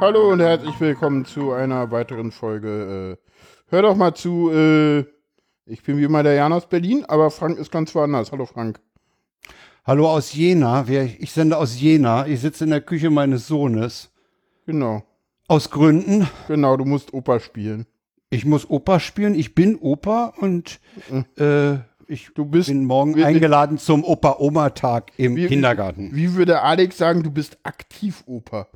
Hallo und herzlich willkommen zu einer weiteren Folge. Äh, hör doch mal zu, äh, ich bin wie immer der Jan aus Berlin, aber Frank ist ganz woanders. Hallo Frank. Hallo aus Jena. Ich sende aus Jena. Ich sitze in der Küche meines Sohnes. Genau. Aus Gründen. Genau, du musst Opa spielen. Ich muss Opa spielen. Ich bin Opa und äh, ich Du bist- bin morgen eingeladen zum Opa-Oma-Tag im Wie- Kindergarten. Wie würde Alex sagen, du bist aktiv Opa?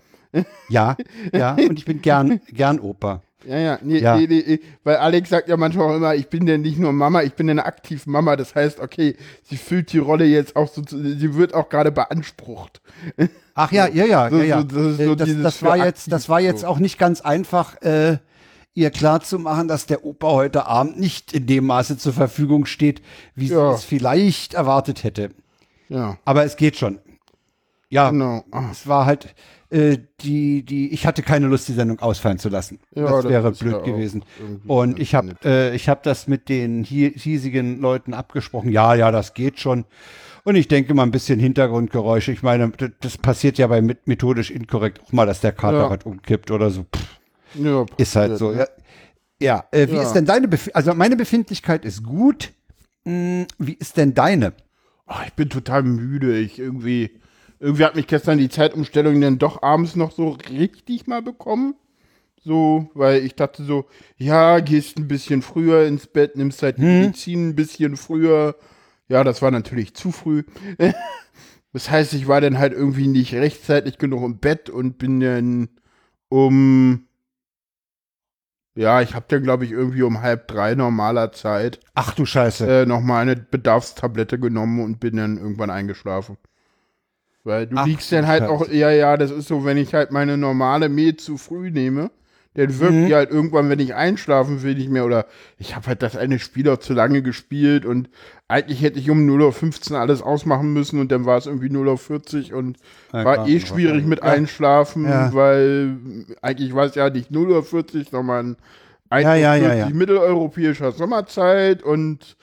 Ja, ja. Und ich bin gern, gern Opa. Ja, ja, nee, Ja. Nee, nee, weil Alex sagt ja manchmal auch immer, ich bin denn nicht nur Mama, ich bin eine aktiv Mama. Das heißt, okay, sie füllt die Rolle jetzt auch so, sie wird auch gerade beansprucht. Ach ja, ja, ja, So- ja, ja. so- so Äh, das, das war jetzt, das war jetzt auch nicht ganz einfach, äh, ihr klar zu machen, dass der Opa heute Abend nicht in dem Maße zur Verfügung steht, wie Ja. sie es vielleicht erwartet hätte. Ja, Aber es geht schon. Ja, genau. Es war halt äh, die, die, ich hatte keine Lust, die Sendung ausfallen zu lassen. Ja, das das wäre blöd gewesen. Und ich habe äh, ich habe das mit den hiesigen Leuten abgesprochen. Ja, ja, das geht schon. Und ich denke mal ein bisschen Hintergrundgeräusche. Ich meine, das, passiert ja bei methodisch inkorrekt auch mal, dass der Kater Ja. was umkippt oder so. Ja, ist halt so. Ja, ja äh, wie ist denn deine Bef Also meine Befindlichkeit ist gut. Hm, wie ist denn deine? Ah, ich bin total müde. Ich irgendwie, irgendwie hat mich gestern die Zeitumstellung dann doch abends noch so richtig mal bekommen. So, weil ich dachte so, ja, gehst ein bisschen früher ins Bett, nimmst halt die Medizin ein bisschen früher. Ja, das war natürlich zu früh. Das heißt, ich war dann halt irgendwie nicht rechtzeitig genug im Bett und bin dann um, ja, ich habe dann glaube ich irgendwie um halb drei normaler Zeit Ach du Scheiße. äh, nochmal eine Bedarfstablette genommen und bin dann irgendwann eingeschlafen. Weil du Ach, liegst dann halt auch, ja, ja, das ist so, wenn ich halt meine normale Med zu früh nehme, dann wirkt Mhm. die halt irgendwann, wenn ich einschlafen will, nicht mehr. Oder ich habe halt das eine Spiel auch zu lange gespielt und eigentlich hätte ich um 0.15 Uhr alles ausmachen müssen und dann war es irgendwie 0.40 Uhr und Ja, war klar. eh schwierig mit Ja. Einschlafen, Ja. weil eigentlich war es ja nicht 0.40 Uhr, sondern Ja, ja, ja, mitteleuropäischer Sommerzeit und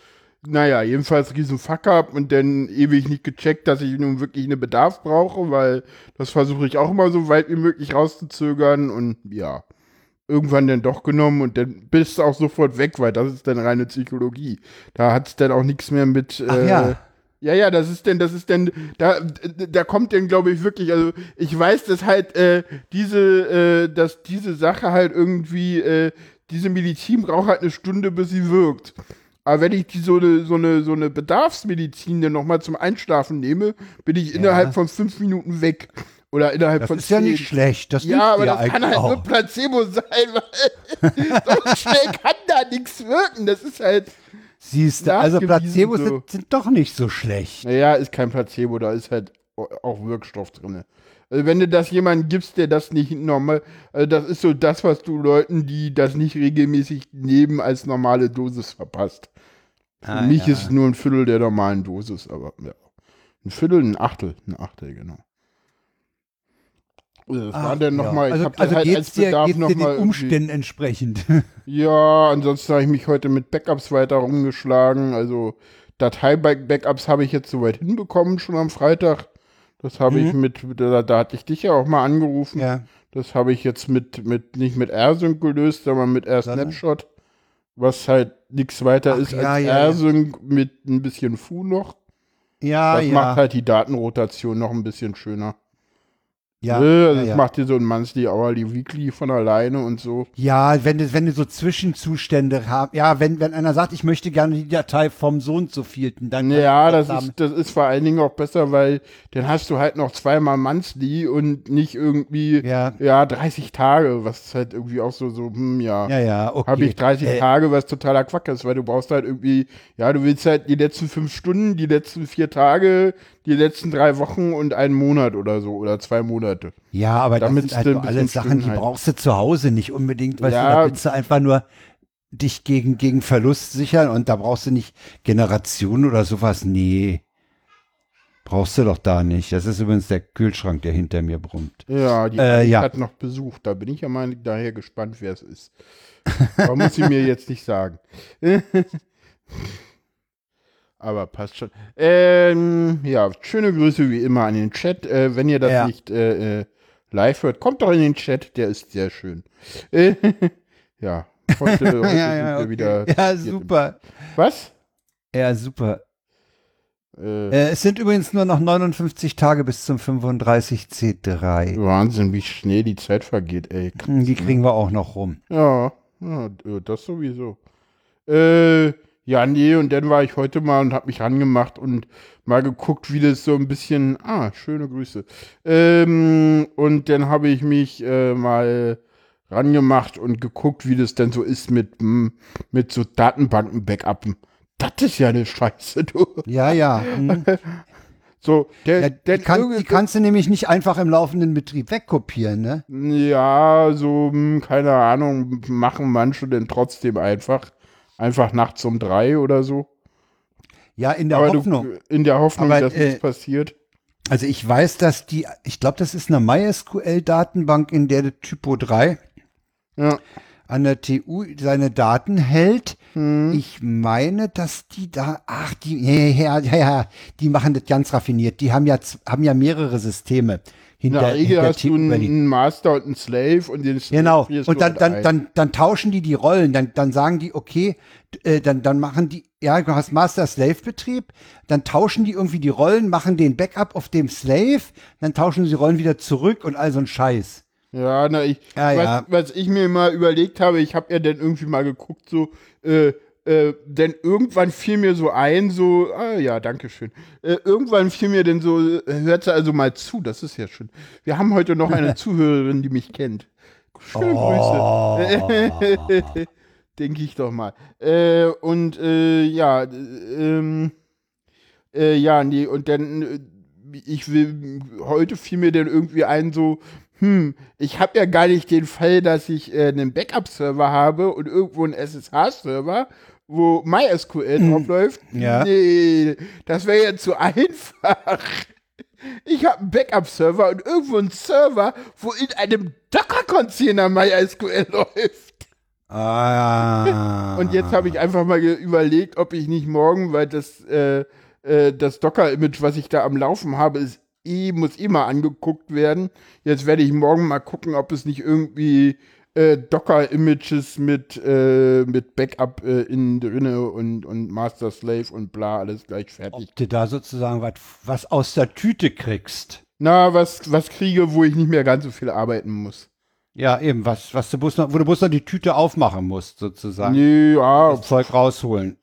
naja, jedenfalls riesen Fuck-up und dann ewig nicht gecheckt, dass ich nun wirklich eine Bedarf brauche, weil das versuche ich auch immer so weit wie möglich rauszuzögern und ja, irgendwann dann doch genommen und dann bist du auch sofort weg, weil das ist dann reine Psychologie. Da hat es dann auch nichts mehr mit Ach äh, ja. ja, ja, das ist denn, das ist denn, da, da kommt denn, glaube ich, wirklich, also ich weiß, dass halt äh, diese, äh, dass diese Sache halt irgendwie, äh, diese Medizin braucht halt eine Stunde, bis sie wirkt. Aber wenn ich die so eine, so eine, so eine Bedarfsmedizin dann nochmal zum Einschlafen nehme, bin ich innerhalb von fünf Minuten weg. Oder innerhalb Das von ist ja zehn. nicht schlecht. Das Ja, aber das kann halt nur auch. Placebo sein, weil so schnell kann da nichts wirken. Das ist halt, Siehst du, also Placebos so. sind, sind doch nicht so schlecht. Naja, ist kein Placebo, da ist halt auch Wirkstoff drin. Also wenn du das jemandem gibst, der das nicht normal, also das ist so das, was du Leuten, die das nicht regelmäßig nehmen, als normale Dosis verpasst. Für Ah, mich ja. ist es nur ein Viertel der normalen Dosis, aber ja. Ein Viertel, ein Achtel, ein Achtel, genau. Das war Ach, dann ja. nochmal, ich also, hab also halt als Bedarf nochmal den Umständen entsprechend. Ja, ansonsten habe ich mich heute mit Backups weiter rumgeschlagen. Also Datei-Backups habe ich jetzt soweit hinbekommen, schon am Freitag. Das habe ich mit, da, da hatte ich dich ja auch mal angerufen. Mhm. ja. Das habe ich jetzt mit, mit nicht mit AirSync gelöst, sondern mit AirSnapshot, was halt nichts weiter Ach, ist ja, als ja. AirSync mit ein bisschen Fu noch. Ja, Das ja. macht halt die Datenrotation noch ein bisschen schöner. Ja, Ne? also ja, ja. macht dir so ein Monthly, Hourly, Weekly von alleine und so. ja, wenn du, wenn du so Zwischenzustände hast, ja, wenn, wenn einer sagt, ich möchte gerne die Datei vom Sohn zu vierten, dann Ja, das haben. ist, das ist vor allen Dingen auch besser, weil dann hast du halt noch zweimal Monthly und nicht irgendwie, Ja. ja, 30 Tage, was halt irgendwie auch so, so, hm, ja. ja, ja, okay. Habe ich 30 Äh, Tage, was totaler Quack ist, weil du brauchst halt irgendwie, ja, du willst halt die letzten fünf Stunden, die letzten vier Tage, die letzten drei Wochen und einen Monat oder so oder zwei Monate. Ja, aber das Damit sind halt so alle Sachen, die brauchst du zu Hause nicht unbedingt, weißt Ja. du, da willst du einfach nur dich gegen, gegen Verlust sichern und da brauchst du nicht Generation oder sowas. Nee. Brauchst du doch da nicht. Das ist übrigens der Kühlschrank, der hinter mir brummt. Ja, die Äh, ja. hat noch Besuch. Da bin ich ja mal daher gespannt, wer es ist. Aber muss sie mir jetzt nicht sagen. Aber passt schon. Ähm, ja, schöne Grüße wie immer an den Chat. Äh, wenn ihr das Ja. nicht äh, äh, live hört, kommt doch in den Chat, der ist sehr schön. Äh, ja, heute, heute ja, sind ja, wir okay. wieder. ja, super. Was? Ja, super. Äh, Äh, es sind übrigens nur noch 59 Tage bis zum 35C3. Wahnsinn, wie schnell die Zeit vergeht, ey. Die kriegen wir auch noch rum. Ja, ja das sowieso. Äh, ja, nee, und dann war ich heute mal und hab mich rangemacht und mal geguckt, wie das so ein bisschen. Ah, schöne Grüße. Ähm, und dann habe ich mich äh, mal rangemacht und geguckt, wie das denn so ist mit, hm, mit so Datenbanken-Backuppen. Das ist ja eine Scheiße, du. Ja, ja. hm. So, der, ja der die, kann, die kannst du nämlich nicht einfach im laufenden Betrieb wegkopieren, ne? Ja, so, hm, keine Ahnung, machen manche denn trotzdem einfach. Einfach nachts um drei oder so. Ja, in der Aber Hoffnung. Du, in der Hoffnung, Aber, dass äh, nichts passiert. Also ich weiß, dass die, ich glaube, das ist eine MySQL-Datenbank, in der der Typo 3 Ja. an der TU seine Daten hält. Hm. Ich meine, dass die da, ach, die, ja, ja, ja, die machen das ganz raffiniert. Die haben ja, haben ja mehrere Systeme hinter, der Regel hinter hast du TU einen, einen Master und einen Slave und den Slave Genau. Und du dann, dann, dann, dann tauschen die die Rollen. Dann, dann sagen die, okay, äh, dann, dann machen die, ja, du hast Master-Slave-Betrieb. Dann tauschen die irgendwie die Rollen, machen den Backup auf dem Slave. Dann tauschen sie die Rollen wieder zurück und all so ein Scheiß. Ja, na, ich, Ja, was, ja. was ich mir mal überlegt habe, ich habe ja dann irgendwie mal geguckt, so, äh, äh, denn irgendwann fiel mir so ein, so, ah ja, danke schön. Äh, irgendwann fiel mir denn so, hört sie also mal zu, das ist ja schön. Wir haben heute noch eine Zuhörerin, die mich kennt. Schöne Oh. Grüße. Denke ich doch mal. Äh, und äh, ja, äh, ähm, äh, ja, nee, und dann, ich will, heute fiel mir dann irgendwie ein, so, hm, ich habe ja gar nicht den Fall, dass ich äh, einen Backup-Server habe und irgendwo einen SSH-Server, wo MySQL drauf läuft. Ja. Nee, das wäre ja zu einfach. Ich habe einen Backup-Server und irgendwo einen Server, wo in einem Docker-Container MySQL läuft. Ah. Und jetzt habe ich einfach mal überlegt, ob ich nicht morgen, weil das, äh, äh, das Docker-Image, was ich da am Laufen habe, ist eh, muss eh mal angeguckt werden. Jetzt werde ich morgen mal gucken, ob es nicht irgendwie äh, Docker-Images mit, äh, mit Backup äh, innen drinne und, und Master Slave und bla, alles gleich fertig. Ob du da sozusagen was, was aus der Tüte kriegst. Na, was, was kriege, wo ich nicht mehr ganz so viel arbeiten muss. Ja, eben, was, was du bloß noch, wo du bloß noch die Tüte aufmachen musst, sozusagen. Nee, ja, Das Zeug rausholen.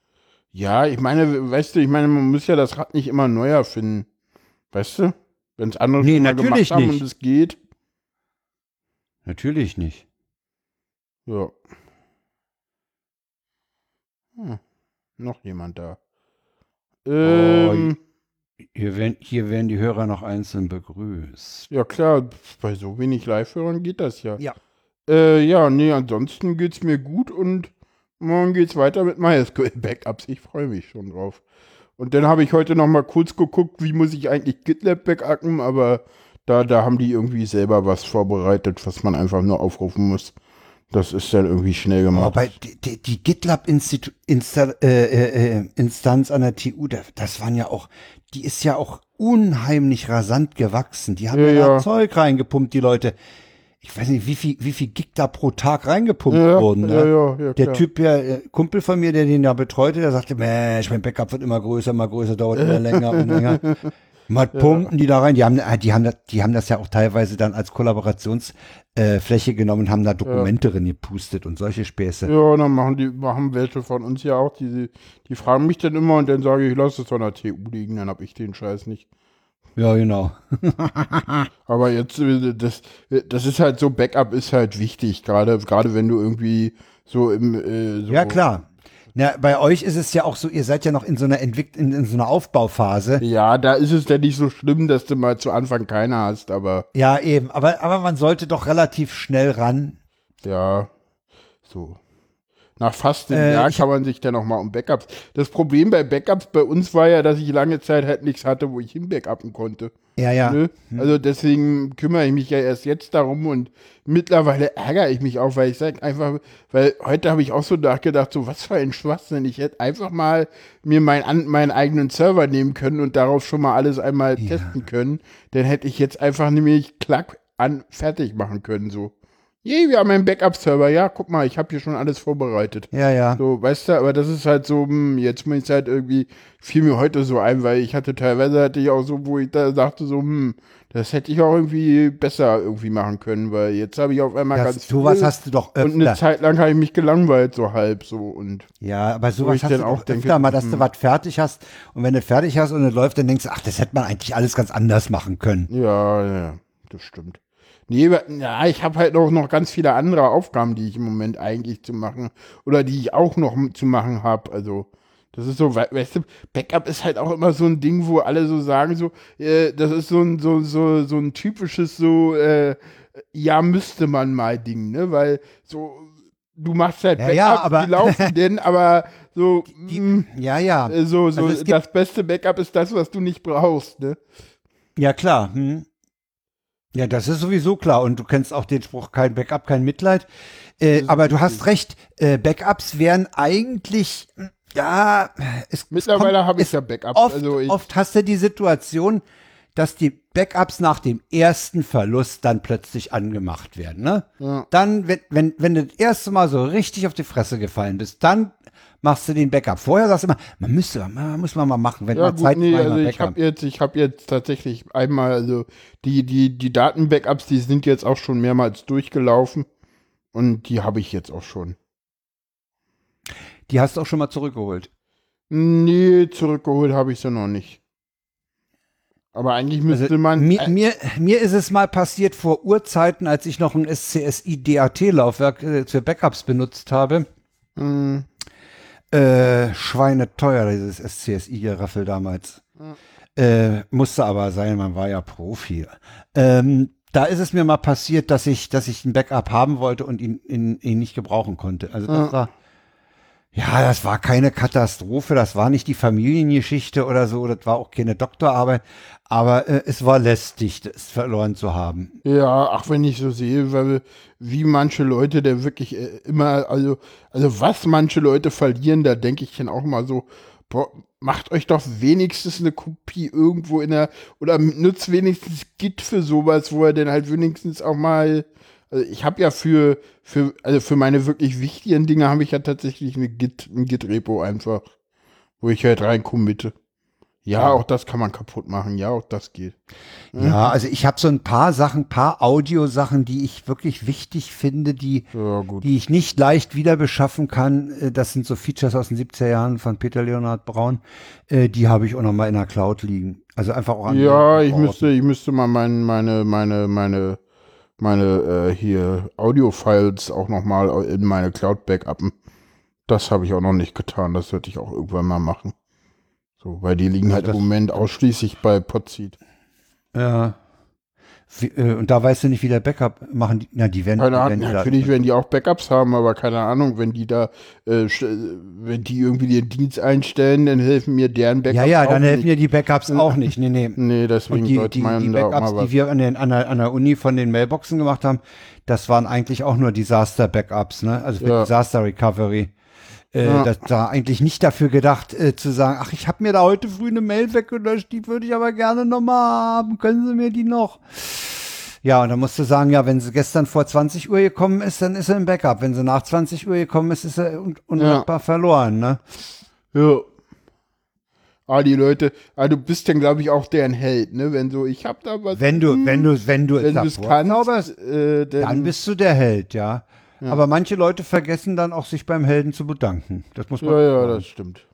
Ja, ich meine, weißt du, ich meine, man muss ja das Rad nicht immer neu erfinden. Weißt du? Wenn es andere Nee, schon mal gemacht haben nicht. und es geht. Natürlich nicht. Ja. Hm. Noch jemand da. Ähm, Hier werden, hier werden die Hörer noch einzeln begrüßt. ja klar, bei so wenig Live-Hörern geht das ja. Ja. Äh, ja, nee, ansonsten geht's mir gut und morgen geht's weiter mit MySQL-Backups. Ich freue mich schon drauf. Und dann habe ich heute noch mal kurz geguckt, wie muss ich eigentlich GitLab backuppen, aber da, da haben die irgendwie selber was vorbereitet, was man einfach nur aufrufen muss. Das ist dann irgendwie schnell gemacht. Aber die, die, die GitLab-Instanz äh, äh, äh, an der TU, da- das waren ja auch, die ist ja auch unheimlich rasant gewachsen. Die haben Ja, ja. Zeug reingepumpt, die Leute. Ich weiß nicht, wie viel, wie viel Gig da pro Tag reingepumpt ja, wurden. Ne? Der. Typ, ja, äh, Kumpel von mir, der den da betreute, der sagte, Mensch, mein Backup wird immer größer, immer größer, dauert immer länger und länger. Mal pumpen die da rein. Die haben, äh, die haben, das, die haben das ja auch teilweise dann als Kollaborationsfläche äh, genommen und haben da Dokumente drin gepustet und solche Späße. Ja, dann machen die, machen welche von uns ja auch, die, die fragen mich dann immer und dann sage ich, lass es an der TU liegen, dann habe ich den Scheiß nicht. Ja, genau. Aber jetzt, äh, das, das ist halt so, Backup ist halt wichtig, gerade, gerade wenn du irgendwie so im, äh, so Ja, klar. Na, bei euch ist es ja auch so, ihr seid ja noch in so einer Entwick in, in so einer Aufbauphase. Ja, da ist es ja nicht so schlimm, dass du mal zu Anfang keine hast, aber Ja, eben. Aber, aber man sollte doch relativ schnell ran. ja, so. Nach fast einem Äh, Jahr kann man sich dann noch mal um Backups. Das Problem bei Backups bei uns war ja, dass ich lange Zeit halt nichts hatte, wo ich hin backuppen konnte. Ja, ja. Ne? Also deswegen kümmere ich mich ja erst jetzt darum und mittlerweile ärgere ich mich auch, weil ich sage einfach, weil heute habe ich auch so nachgedacht, so was für ein Schwachsinn. Ich hätte einfach mal mir mein, meinen eigenen Server nehmen können und darauf schon mal alles einmal testen können. Dann hätte ich jetzt einfach nämlich klack an, fertig machen können, so. Je, wir haben einen Backup-Server, ja, guck mal, ich habe hier schon alles vorbereitet. Ja, ja. So, weißt du, aber das ist halt so, hm, jetzt muss ich halt irgendwie, fiel mir heute so ein, weil ich hatte teilweise hatte ich auch so, wo ich da dachte so, hm, das hätte ich auch irgendwie besser irgendwie machen können, weil jetzt habe ich auf einmal Das, ganz sowas viel hast du doch und eine öfter. Zeit lang habe ich mich gelangweilt, so halb so und Ja, aber sowas hast dann du auch auch denke, öfter mal, dass hm. du was fertig hast und wenn du fertig hast und es läuft, dann denkst du, ach, das hätte man eigentlich alles ganz anders machen können. ja, ja, das stimmt. Nee, ja, ich habe halt noch, noch ganz viele andere Aufgaben, die ich im Moment eigentlich zu machen oder die ich auch noch zu machen habe. Also, das ist so, we- weißt du, Backup ist halt auch immer so ein Ding, wo alle so sagen, so, äh, das ist so ein, so, so, so ein typisches, so, äh, ja, müsste man mal Ding, ne? Weil so, du machst halt Ja, Backup, ja, aber- die laufen denn, aber so, Die- mh, Ja, ja. äh, so, so Also das beste Backup ist das, was du nicht brauchst, ne? Ja, klar. Hm. Ja, das ist sowieso klar. Und du kennst auch den Spruch, kein Backup, kein Mitleid. Äh, aber du hast recht. Äh, Backups wären eigentlich, hm, ja, es Mittlerweile habe ich ja Backups. Oft, also ich, oft hast du die Situation, dass die Backups nach dem ersten Verlust dann plötzlich angemacht werden. Ne? Ja. Dann, wenn, wenn, wenn du das erste Mal so richtig auf die Fresse gefallen bist, dann machst du den Backup. Vorher sagst du immer, man müsste, man muss man mal machen, wenn Ja, man gut, Zeit nee, also ich habe jetzt, ich habe jetzt tatsächlich einmal, also die, die, die Datenbackups, die sind jetzt auch schon mehrmals durchgelaufen und die habe ich jetzt auch schon. Die hast du auch schon mal zurückgeholt. Nee, zurückgeholt habe ich sie noch nicht. Aber eigentlich müsste Also, man. mir, äh, mir, mir ist es mal passiert vor Urzeiten, als ich noch ein SCSI DAT-Laufwerk äh, für Backups benutzt habe. mh, Äh, schweineteuer, dieses SCSI-Geraffel damals. Äh, musste aber sein, man war ja Profi. Ähm, da ist es mir mal passiert, dass ich, dass ich ein Backup haben wollte und ihn, ihn, ihn nicht gebrauchen konnte. Also das Ja. war, ja, das war keine Katastrophe, das war nicht die Familiengeschichte oder so, das war auch keine Doktorarbeit, aber äh, es war lästig, das verloren zu haben. Ja, ach, wenn ich so sehe, weil wie manche Leute der wirklich äh, immer, also, also was manche Leute verlieren, da denke ich dann auch mal so, boah, macht euch doch wenigstens eine Kopie irgendwo in der, oder nutzt wenigstens Git für sowas, wo er dann halt wenigstens auch mal, also ich habe ja für, für, also für meine wirklich wichtigen Dinge habe ich ja tatsächlich eine Git, ein Git-Repo einfach, wo ich halt rein committe. Ja, auch das kann man kaputt machen, ja, auch das geht. Ja, also ich habe so ein paar Sachen, paar Audiosachen, die ich wirklich wichtig finde, die Ja, die ich nicht leicht wieder beschaffen kann. Äh, Das sind so Features aus den 70er Jahren von Peter Leonhard Braun. Äh, Die habe ich auch noch mal in der Cloud liegen. Also einfach auch an Ja, ich müsste, ich müsste mal mein, meine, meine, meine, meine äh, hier Audio-Files auch noch mal in meine Cloud backuppen. Das habe ich auch noch nicht getan. Das sollte ich auch irgendwann mal machen. So, weil die liegen halt im Moment ausschließlich bei Podseed. Ja. Wie, äh, und da weißt du nicht, wie der Backup machen. Die, na, die werden, Keine Ahnung, werden natürlich werden die auch Backups haben, aber keine Ahnung, wenn die da, äh, sch- wenn die irgendwie den Dienst einstellen, dann helfen mir deren Backups ja, ja, auch dann helfen nicht. dir die Backups auch nicht. Nee, nee. Nee, deswegen Und die, sollte die, man die Backups, die wir an, den, an, der, an der Uni von den Mailboxen gemacht haben, das waren eigentlich auch nur Disaster-Backups, ne? Also für Ja. Disaster-Recovery. Äh, Ja. Das war eigentlich nicht dafür gedacht, äh, zu sagen, ach, ich habe mir da heute früh eine Mail weggelöscht, die würde ich aber gerne nochmal haben. Können Sie mir die noch? Ja, und dann musst du sagen, ja, wenn sie gestern vor 20 Uhr gekommen ist, dann ist sie im Backup. Wenn sie nach 20 Uhr gekommen ist, ist sie un unrettbar verloren, ne? Ja. Ah, die Leute, ah, du bist dann, glaube ich, auch deren Held, ne? Wenn so, ich hab da was. Wenn du, wenn du, wenn du wenn du es kannst, äh, Dann bist du der Held, ja. Aber manche Leute vergessen dann auch, sich beim Helden zu bedanken. Das muss man. Ja, ja, das stimmt.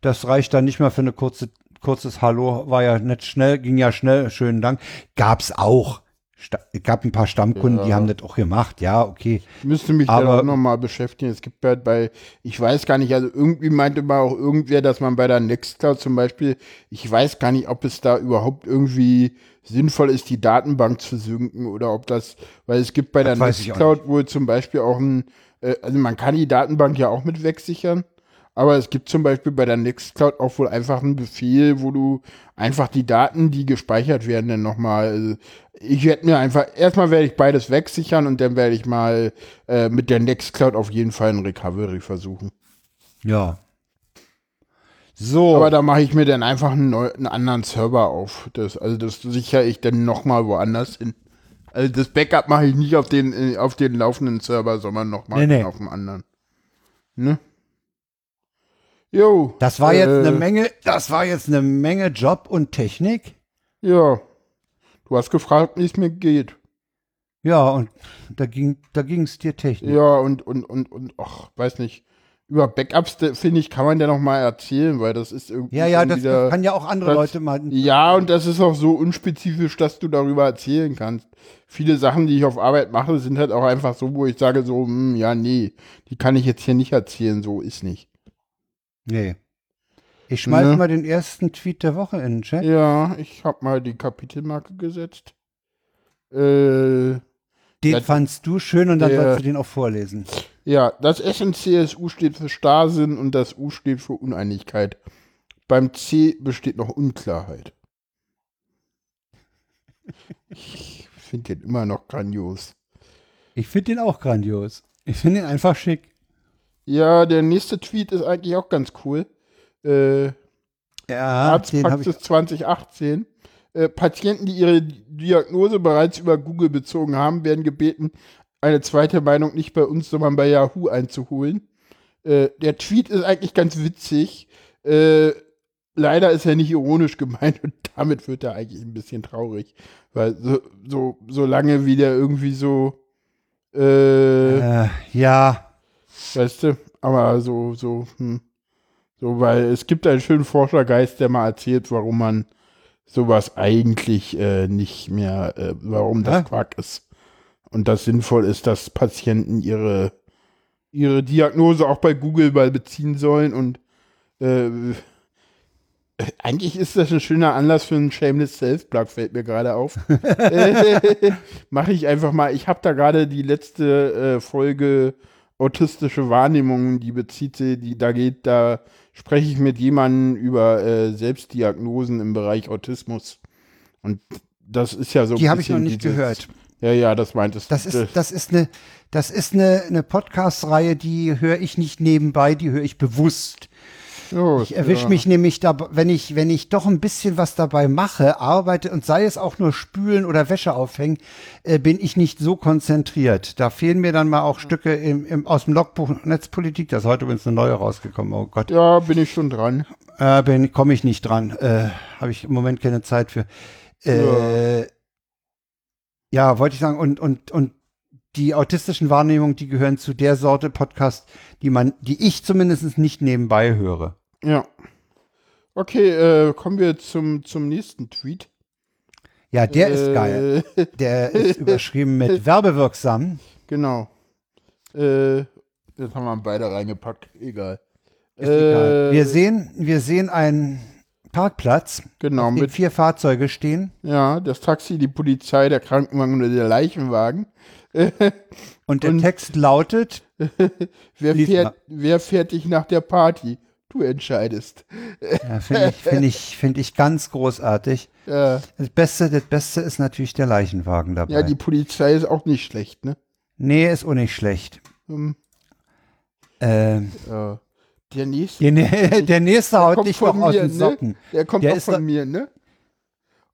das reicht dann nicht mal für eine kurze, kurzes Hallo. War ja nicht schnell, ging ja schnell. Schönen Dank. Gab's auch. Sta gab ein paar Stammkunden, die Ja. haben das auch gemacht. Ja, okay. Ich müsste mich Aber- da auch nochmal beschäftigen. Es gibt halt bei, ich weiß gar nicht, also irgendwie meinte mal auch irgendwer, dass man bei der Nextcloud zum Beispiel, ich weiß gar nicht, ob es da überhaupt irgendwie sinnvoll ist, die Datenbank zu synken oder ob das, weil es gibt bei Das der Nextcloud wohl zum Beispiel auch ein, äh, also man kann die Datenbank ja auch mit wegsichern, aber es gibt zum Beispiel bei der Nextcloud auch wohl einfach einen Befehl, wo du einfach die Daten, die gespeichert werden, dann nochmal, also ich werde mir einfach, erstmal werde ich beides wegsichern und dann werde ich mal äh, mit der Nextcloud auf jeden Fall ein Recovery versuchen. Ja. So. Aber da mache ich mir dann einfach einen, neu, einen anderen Server auf. Das, also das sichere ich dann nochmal woanders hin. Also das Backup mache ich nicht auf den, äh, auf den laufenden Server, sondern nochmal Nee, nee. auf dem anderen. Ne? Jo. das war jetzt äh, eine Menge, das war jetzt eine Menge Job und Technik. Ja. Du hast gefragt, wie es mir geht. Ja, und da ging, da ging es dir Technik. Ja, und, und, und, und, ach, weiß nicht. Über Backups, finde ich, kann man ja noch mal erzählen, weil das ist irgendwie. Ja, ja, das wieder, kann ja auch andere das- Leute mal. Ja, und das ist auch so unspezifisch, dass du darüber erzählen kannst. Viele Sachen, die ich auf Arbeit mache, sind halt auch einfach so, wo ich sage so, hm, ja, nee, die kann ich jetzt hier nicht erzählen, so ist nicht. Nee. Ich schmeiß Ne? mal den ersten Tweet der Woche in den Chat. Ja, ich habe mal die Kapitelmarke gesetzt. Äh, Den fandst du schön und dann der- sollst du den auch vorlesen. Ja, das S in CSU steht für Starrsinn und das U steht für Uneinigkeit. Beim C besteht noch Unklarheit. Ich finde den immer noch grandios. Ich finde den auch grandios. Ich finde ihn einfach schick. Ja, der nächste Tweet ist eigentlich auch ganz cool. Äh, Ja, den. Arztpraxis 2018. Äh, Patienten, die ihre Diagnose bereits über Google bezogen haben, werden gebeten, eine zweite Meinung nicht bei uns, sondern bei Yahoo einzuholen. Äh, der Tweet ist eigentlich ganz witzig. Äh, leider ist er nicht ironisch gemeint und damit wird er eigentlich ein bisschen traurig. Weil so, so, so lange wie der irgendwie so, äh, Äh, ja, Weißt du? Aber so, so, hm. So, weil es gibt einen schönen Forschergeist, der mal erzählt, warum man sowas eigentlich äh, nicht mehr, äh, warum das Ja. Quark ist. Und das sinnvoll ist, dass Patienten ihre, ihre Diagnose auch bei Google mal beziehen sollen und äh, eigentlich ist das ein schöner Anlass für einen Shameless Self-Plug, fällt mir gerade auf. Mache ich einfach mal. Ich habe da gerade die letzte äh, Folge autistische Wahrnehmung, die bezieht sie, die da geht, da spreche ich mit jemandem über äh, Selbstdiagnosen im Bereich Autismus. Und das ist ja so. ein die habe ich noch nicht gehört. Ja, ja, das meintest Das du. ist, das ist eine, das ist eine, eine Podcast-Reihe, die höre ich nicht nebenbei, die höre ich bewusst. Oh, Ich erwische ja. mich nämlich da, wenn ich, wenn ich doch ein bisschen was dabei mache, arbeite und sei es auch nur spülen oder Wäsche aufhängen, äh, bin ich nicht so konzentriert. Da fehlen mir dann mal auch Stücke im, im, aus dem Logbuch Netzpolitik. Da ist heute übrigens eine neue rausgekommen. Oh Gott, Ja, bin ich schon dran. äh, bin komme ich nicht dran. Äh, Habe ich im Moment keine Zeit für. Äh, ja, wollte ich sagen und und und die autistischen Wahrnehmungen, die gehören zu der Sorte Podcast, die man, die ich zumindest nicht nebenbei höre. Ja. Okay, äh, kommen wir zum, zum nächsten Tweet. Ja, der äh, ist geil. Der ist überschrieben mit werbewirksam. Genau. Äh, das haben wir beide reingepackt. Egal. Ist egal. Äh, Wir sehen, wir sehen einen Parkplatz, Genau, mit, vier Fahrzeuge stehen ja, das Taxi, die Polizei, der Krankenwagen und der Leichenwagen. und der Und- Text lautet, Wer fährt, wer fährt dich nach der Party? Du entscheidest. ja, finde ich, finde ich, finde ich ganz großartig. Ja, Das Beste, das Beste ist natürlich der Leichenwagen dabei. ja, die Polizei ist auch nicht schlecht, ne? nee, ist auch nicht schlecht. Ähm, Ähm, ja. Der nächste, der, der nächste haut kommt dich noch aus mir, den ne? Socken. der kommt der auch von mir, ne?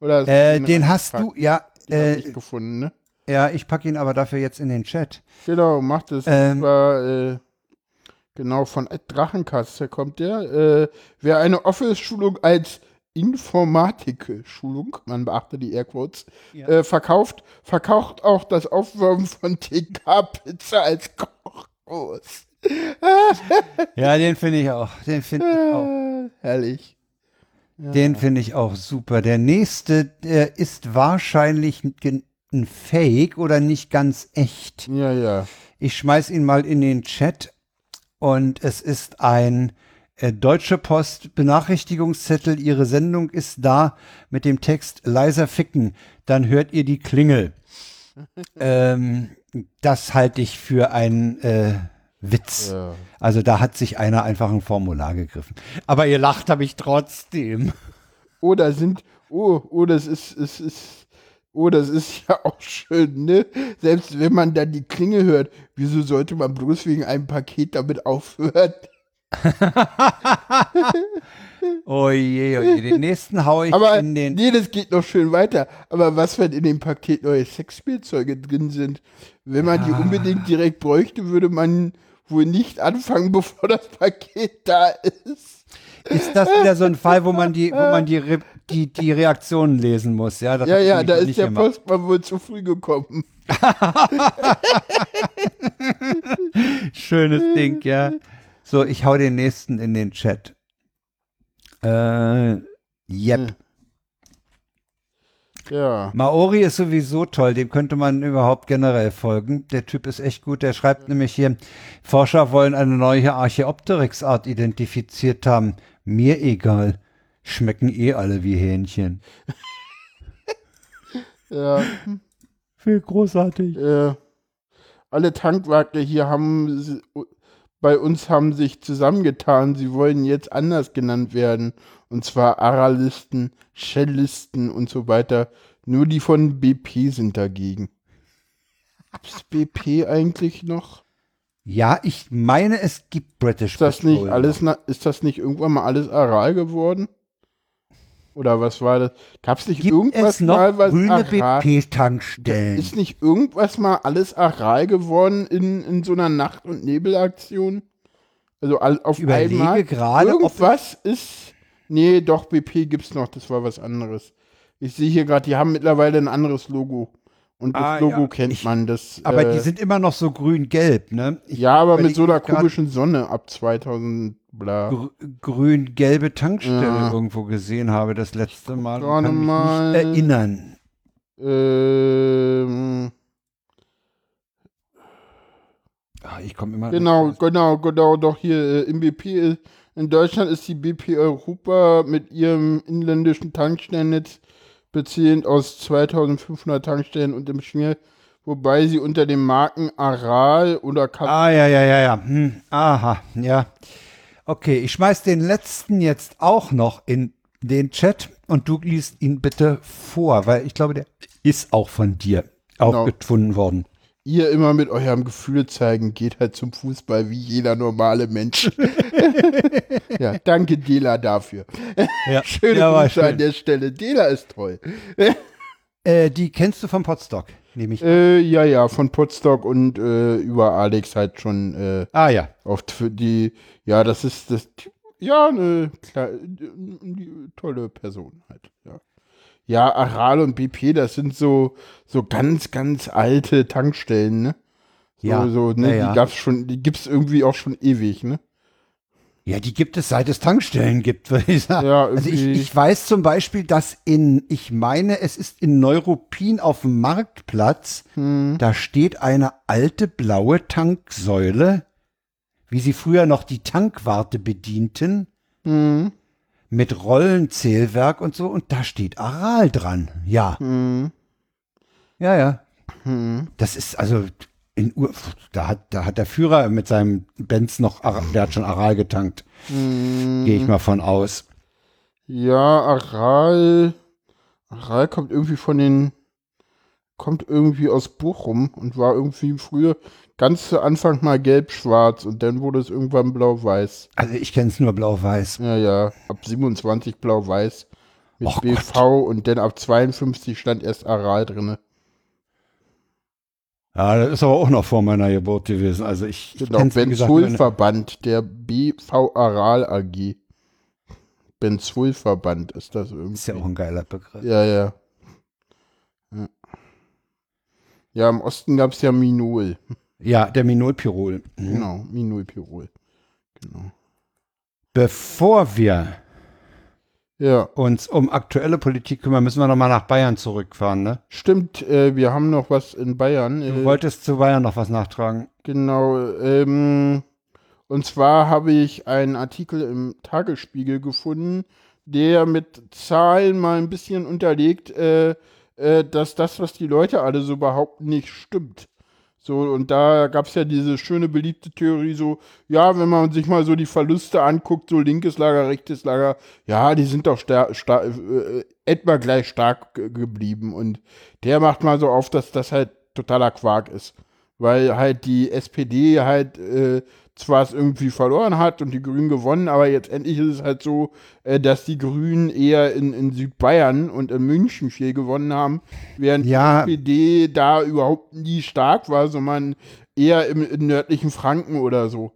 Oder Äh, du den hast du, angepackt? ja, Den äh, ich gefunden, ne? ja, ich packe ihn aber dafür jetzt in den Chat. Genau, macht es. Ähm, das war, äh, genau, von Ed Drachenkastel kommt der. Äh, wer eine Office-Schulung als Informatik-Schulung, man beachte die Airquotes, Ja. äh, verkauft, verkauft auch das Aufwärmen von TK-Pizza als Kochkurs. Ja, den finde ich auch. Den finde ich auch. Herrlich. Den finde ich auch super. Der nächste, der ist wahrscheinlich ein ein Fake oder nicht ganz echt. Ja, ja. Ich schmeiß ihn mal in den Chat und es ist ein äh, Deutsche Post Benachrichtigungszettel. Ihre Sendung ist da mit dem Text leiser ficken. Dann hört ihr die Klingel. ähm, das halte ich für einen äh, Witz. ja. Also da hat sich einer einfach ein Formular gegriffen. Aber ihr lacht habe ich trotzdem. Oh, da sind, oh, oh, das ist, es ist, oh, das ist ja auch schön, ne? Selbst wenn man dann die Klinge hört, wieso sollte man bloß wegen einem Paket damit aufhören? Oh je, oh je. Den nächsten hau ich Aber in den. nee, das geht noch schön weiter. Aber was, wenn in dem Paket neue Sexspielzeuge drin sind? Wenn man die Ja. unbedingt direkt bräuchte, würde man wohl nicht anfangen, bevor das Paket da ist. Ist das wieder so ein Fall, wo man die, wo man die, Re die, die Reaktionen lesen muss? Ja, Ja, ja, da ist der gemacht. Postmann wohl zu früh gekommen. Schönes Ding, ja. So, ich hau den nächsten in den Chat. Äh, yep. Ja. Maori ist sowieso toll, dem könnte man überhaupt generell folgen. Der Typ ist echt gut. Der schreibt nämlich hier, Forscher wollen eine neue Archaeopteryx-Art identifiziert haben. Mir egal. Schmecken eh alle wie Hähnchen. Ja. Viel großartig. äh, alle Tankwagner hier haben bei uns haben sich zusammengetan. Sie wollen jetzt anders genannt werden. Und zwar Aralisten, Shellisten und so weiter. Nur die von BP sind dagegen. Gibt's BP eigentlich noch? Ja, ich meine, es gibt British Ist das nicht Petroleum. alles, na- ist das nicht irgendwann mal alles Aral geworden? Oder was war das? Gab es nicht Gibt irgendwas es noch mal, was grüne BP-Tankstellen? Ist nicht irgendwas mal alles Aral geworden in, in so einer Nacht- und Nebelaktion? Also auf Ich überlege einmal. gerade, ob- Irgendwas ist. Nee, doch, BP gibt's noch, das war was anderes. Ich sehe hier gerade, die haben mittlerweile ein anderes Logo. Und das Ah, Logo ja. kennt Ich- man. Das, Aber äh, die sind immer noch so grün-gelb, ne? Ich ja, aber mit so einer komischen Sonne ab 2000 bla. gr grün-gelbe Tankstelle Ja. irgendwo gesehen habe das letzte Mal. gerade kann mich mal. nicht erinnern. Ähm, Ah, ich komme immer. genau, genau, genau, doch hier äh, im BP, ist- in Deutschland ist die BP Europa mit ihrem inländischen Tankstellennetz beziehend aus 2500 Tankstellen und im Schmier, wobei sie unter den Marken Aral oder Kap Ah, ja, ja, ja, ja. Hm. Aha, ja. Okay, ich schmeiß den letzten jetzt auch noch in den Chat und du liest ihn bitte vor, weil ich glaube, der ist auch von dir Genau. aufgefunden worden. Ihr immer mit eurem Gefühl zeigen, geht halt zum Fußball wie jeder normale Mensch. ja, danke Dela dafür. Ja, Schöne ja, Grüße an schön. der Stelle. Dela ist toll. Äh, die kennst du vom Potstock, nehme ich. Äh, ja, ja, von Potsdok und äh, über Alex halt schon äh, ah ja, oft für die, ja, das ist das, ja, eine eine tolle Person halt, ja. Ja, Aral und BP, das sind so, so ganz, ganz alte Tankstellen, ne? So, Ja, so, ne, ja, ja. die gab's schon, die gibt's irgendwie auch schon ewig, ne? Ja, die gibt es seit es Tankstellen gibt, würde ich sagen. Ja, also ich, ich weiß zum Beispiel, dass in, ich meine, es ist in Neuruppin auf dem Marktplatz, Hm. da steht eine alte blaue Tanksäule, wie sie früher noch die Tankwarte bedienten, Hm. Mit Rollenzählwerk und so, und da steht Aral dran. Ja, Hm. ja, ja. Hm. Das ist also in Ur, da hat, da hat der Führer mit seinem Benz noch, Ara- der hat schon Aral getankt, Hm. gehe ich mal von aus. Ja, Aral. Aral kommt irgendwie von den. Kommt irgendwie aus Bochum und war irgendwie früher ganz zu Anfang mal gelb-schwarz und dann wurde es irgendwann blau-weiß. Also ich kenne es nur blau-weiß. Ja, ja, ab 27 blau-weiß mit Och BV und dann ab 52 stand erst Aral drinne. Ja, das ist aber auch noch vor meiner Geburt gewesen. Also ich, ich Genau, Benzolverband, der BV Aral AG. Benzolverband ist das irgendwie. ist ja auch ein geiler Begriff. Ja, ja. Ja, ja im Osten gab es ja Minol. Ja, der Minolpirol. Mhm. Genau, Minolpirol. Genau. Bevor wir Ja, uns um aktuelle Politik kümmern, müssen wir nochmal nach Bayern zurückfahren, ne? stimmt, äh, wir haben noch was in Bayern. Du Äh, wolltest zu Bayern noch was nachtragen. genau, ähm, und zwar habe ich einen Artikel im Tagesspiegel gefunden, der mit Zahlen mal ein bisschen unterlegt, äh, äh, dass das, was die Leute alle so behaupten, nicht stimmt. So, und da gab es ja diese schöne beliebte Theorie, so, ja, wenn man sich mal so die Verluste anguckt, so linkes Lager, rechtes Lager, ja, die sind doch äh, etwa gleich stark ge- geblieben. Und der macht mal so auf, dass das halt totaler Quark ist. Weil halt die SPD halt äh, zwar es irgendwie verloren hat und die Grünen gewonnen, aber jetzt endlich ist es halt so, äh, dass die Grünen eher in, in Südbayern und in München viel gewonnen haben, während Ja. die SPD da überhaupt nie stark war, sondern eher im, im nördlichen Franken oder so.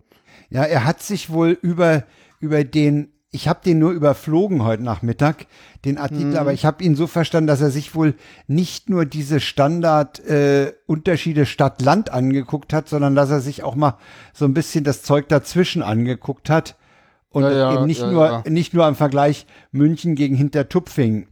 Ja, er hat sich wohl über, über den, ich habe den nur überflogen heute Nachmittag, den Artikel, aber ich habe ihn so verstanden, dass er sich wohl nicht nur diese Standard-Unterschiede äh, Stadt-Land angeguckt hat, sondern dass er sich auch mal so ein bisschen das Zeug dazwischen angeguckt hat. Und Ja, ja, eben nicht ja, nur, nicht nur am Vergleich München gegen Hintertupfing.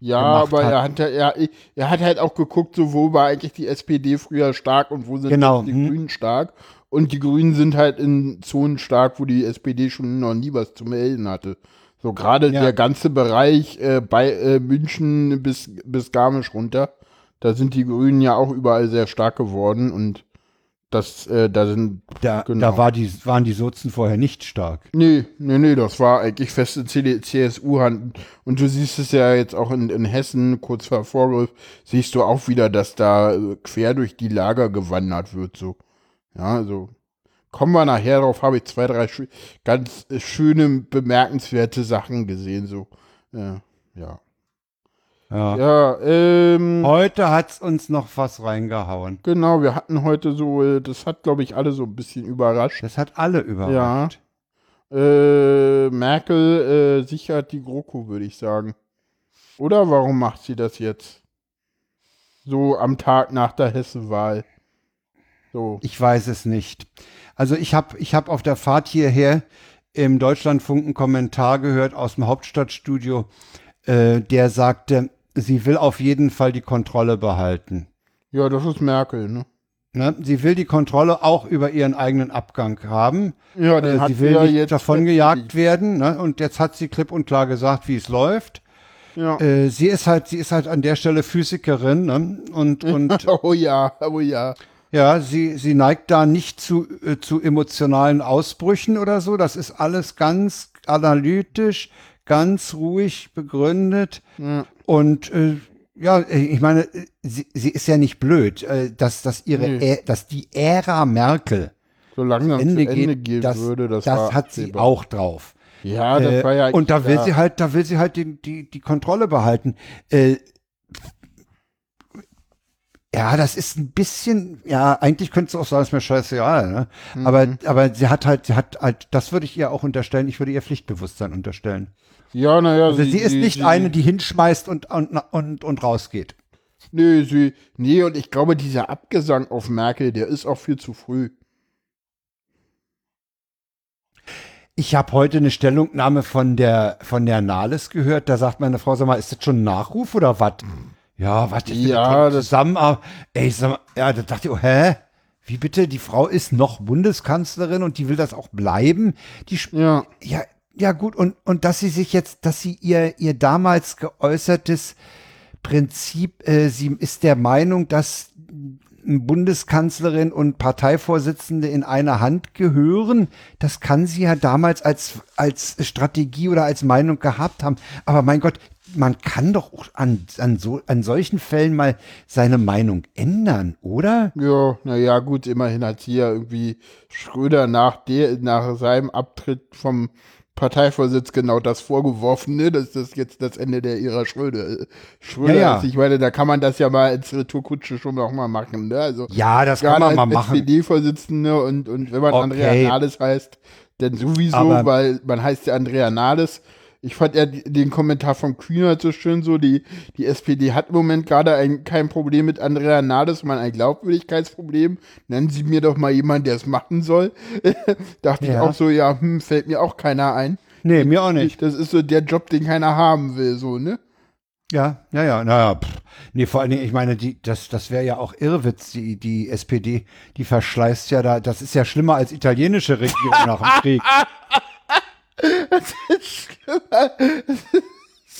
Ja, aber hat. er hat, er, er hat halt auch geguckt, so wo war eigentlich die SPD früher stark und wo sind Genau, die hm. Grünen stark. Und die Grünen sind halt in Zonen stark, wo die SPD schon noch nie was zu melden hatte. So gerade Ja. der ganze Bereich äh, bei äh, München bis, bis Garmisch runter, da sind die Grünen ja auch überall sehr stark geworden und das, äh, da sind, Da, Genau. da war die, waren die Sozen vorher nicht stark. nee, nee, nee, das war eigentlich feste CSU-Hand. Und du siehst es ja jetzt auch in, in Hessen, kurz vor Vorgriff, siehst du auch wieder, dass da äh, quer durch die Lager gewandert wird, so. Ja, also, kommen wir nachher drauf, habe ich zwei, drei schö- ganz äh, schöne, bemerkenswerte Sachen gesehen, so. Äh, ja. Ja. Ja, ähm, Heute hat's uns noch was reingehauen. genau, wir hatten heute so, äh, das hat, glaube ich, alle so ein bisschen überrascht. Das hat alle überrascht. Äh, Merkel äh, sichert die GroKo, würde ich sagen. Oder warum macht sie das jetzt? So am Tag nach der Hesse-Wahl. So. Ich weiß es nicht. Also ich habe ich hab auf der Fahrt hierher im Deutschlandfunk einen Kommentar gehört aus dem Hauptstadtstudio, äh, der sagte, sie will auf jeden Fall die Kontrolle behalten. Ja, das ist Merkel, ne? Ne? Sie will die Kontrolle auch über ihren eigenen Abgang haben. Ja, den Äh, hat sie will ja nicht jetzt davon gejagt werden. Ne? Und jetzt hat sie klipp und klar gesagt, wie es läuft. Ja. Äh, sie ist halt, sie ist halt an der Stelle Physikerin ne? und und oh ja, oh ja. Ja, sie, sie neigt da nicht zu, äh, zu emotionalen Ausbrüchen oder so. Das ist alles ganz analytisch, ganz ruhig begründet. Ja. Und äh, ja, äh, ich meine, äh, sie, sie ist ja nicht blöd, äh, dass, dass ihre, Nee. Ä- dass die Ära Merkel So langsam Ende zu Ende geht, gehen das, würde, das, das war hat sie absehbar. auch drauf. Ja, das Äh, war ja und da will klar. sie halt, da will sie halt die, die, die Kontrolle behalten. Äh, ja, das ist ein bisschen, ja, eigentlich könnte es auch sagen, ist mir scheißegal, ne? Mhm. Aber, aber sie hat halt, sie hat halt, das würde ich ihr auch unterstellen, ich würde ihr Pflichtbewusstsein unterstellen. Ja, naja. Also sie, ist nicht eine, die hinschmeißt und, und, und, und rausgeht. Nee, sie, nee, und ich glaube, dieser Abgesang auf Merkel, der ist auch viel zu früh. Ich habe heute eine Stellungnahme von der, von der Nahles gehört, da sagt meine Frau, sag mal, ist das schon ein Nachruf oder was? Ja, was jetzt Ja, das- zusammen, aber, ey, sag mal, ja, da dachte ich, oh, hä? Wie bitte? Die Frau ist noch Bundeskanzlerin und die will das auch bleiben? Die, Ja. ja, ja gut, und, und dass sie sich jetzt, dass sie ihr, ihr damals geäußertes Prinzip, äh, sie ist der Meinung, dass Bundeskanzlerin und Parteivorsitzende in einer Hand gehören. Das kann sie ja damals als, als Strategie oder als Meinung gehabt haben. Aber mein Gott, man kann doch auch an, an, so, an solchen Fällen mal seine Meinung ändern, oder? Ja, naja, gut, immerhin hat ja irgendwie Schröder nach, der, nach seinem Abtritt vom Parteivorsitz genau das vorgeworfen, ne, dass das jetzt das Ende der Ära Schröder, Schröder Ja, ja. ist. Ich meine, da kann man das ja mal als Retourkutsche schon auch mal machen, ne? Also, Ja, das kann man mal als machen. SPD-Vorsitzende und, und wenn man Okay. Andrea Nahles heißt, denn sowieso, Aber- weil man heißt ja Andrea Nahles. Ich fand ja den Kommentar von Kühnert so schön so, die, die SPD hat im Moment gerade ein, kein Problem mit Andrea Nahles, ein Glaubwürdigkeitsproblem. Nennen Sie mir doch mal jemanden, der es machen soll. Dachte ich Ja. auch so, ja, hm, fällt mir auch keiner ein. Nee, mir auch nicht. Das ist so der Job, den keiner haben will, so, ne? Ja, ja, ja, naja, pff. nee, vor allen Dingen, ich meine, die, das, das wäre ja auch Irrwitz, die, die SPD, die verschleißt ja da, das ist ja schlimmer als italienische Regierung nach dem Krieg.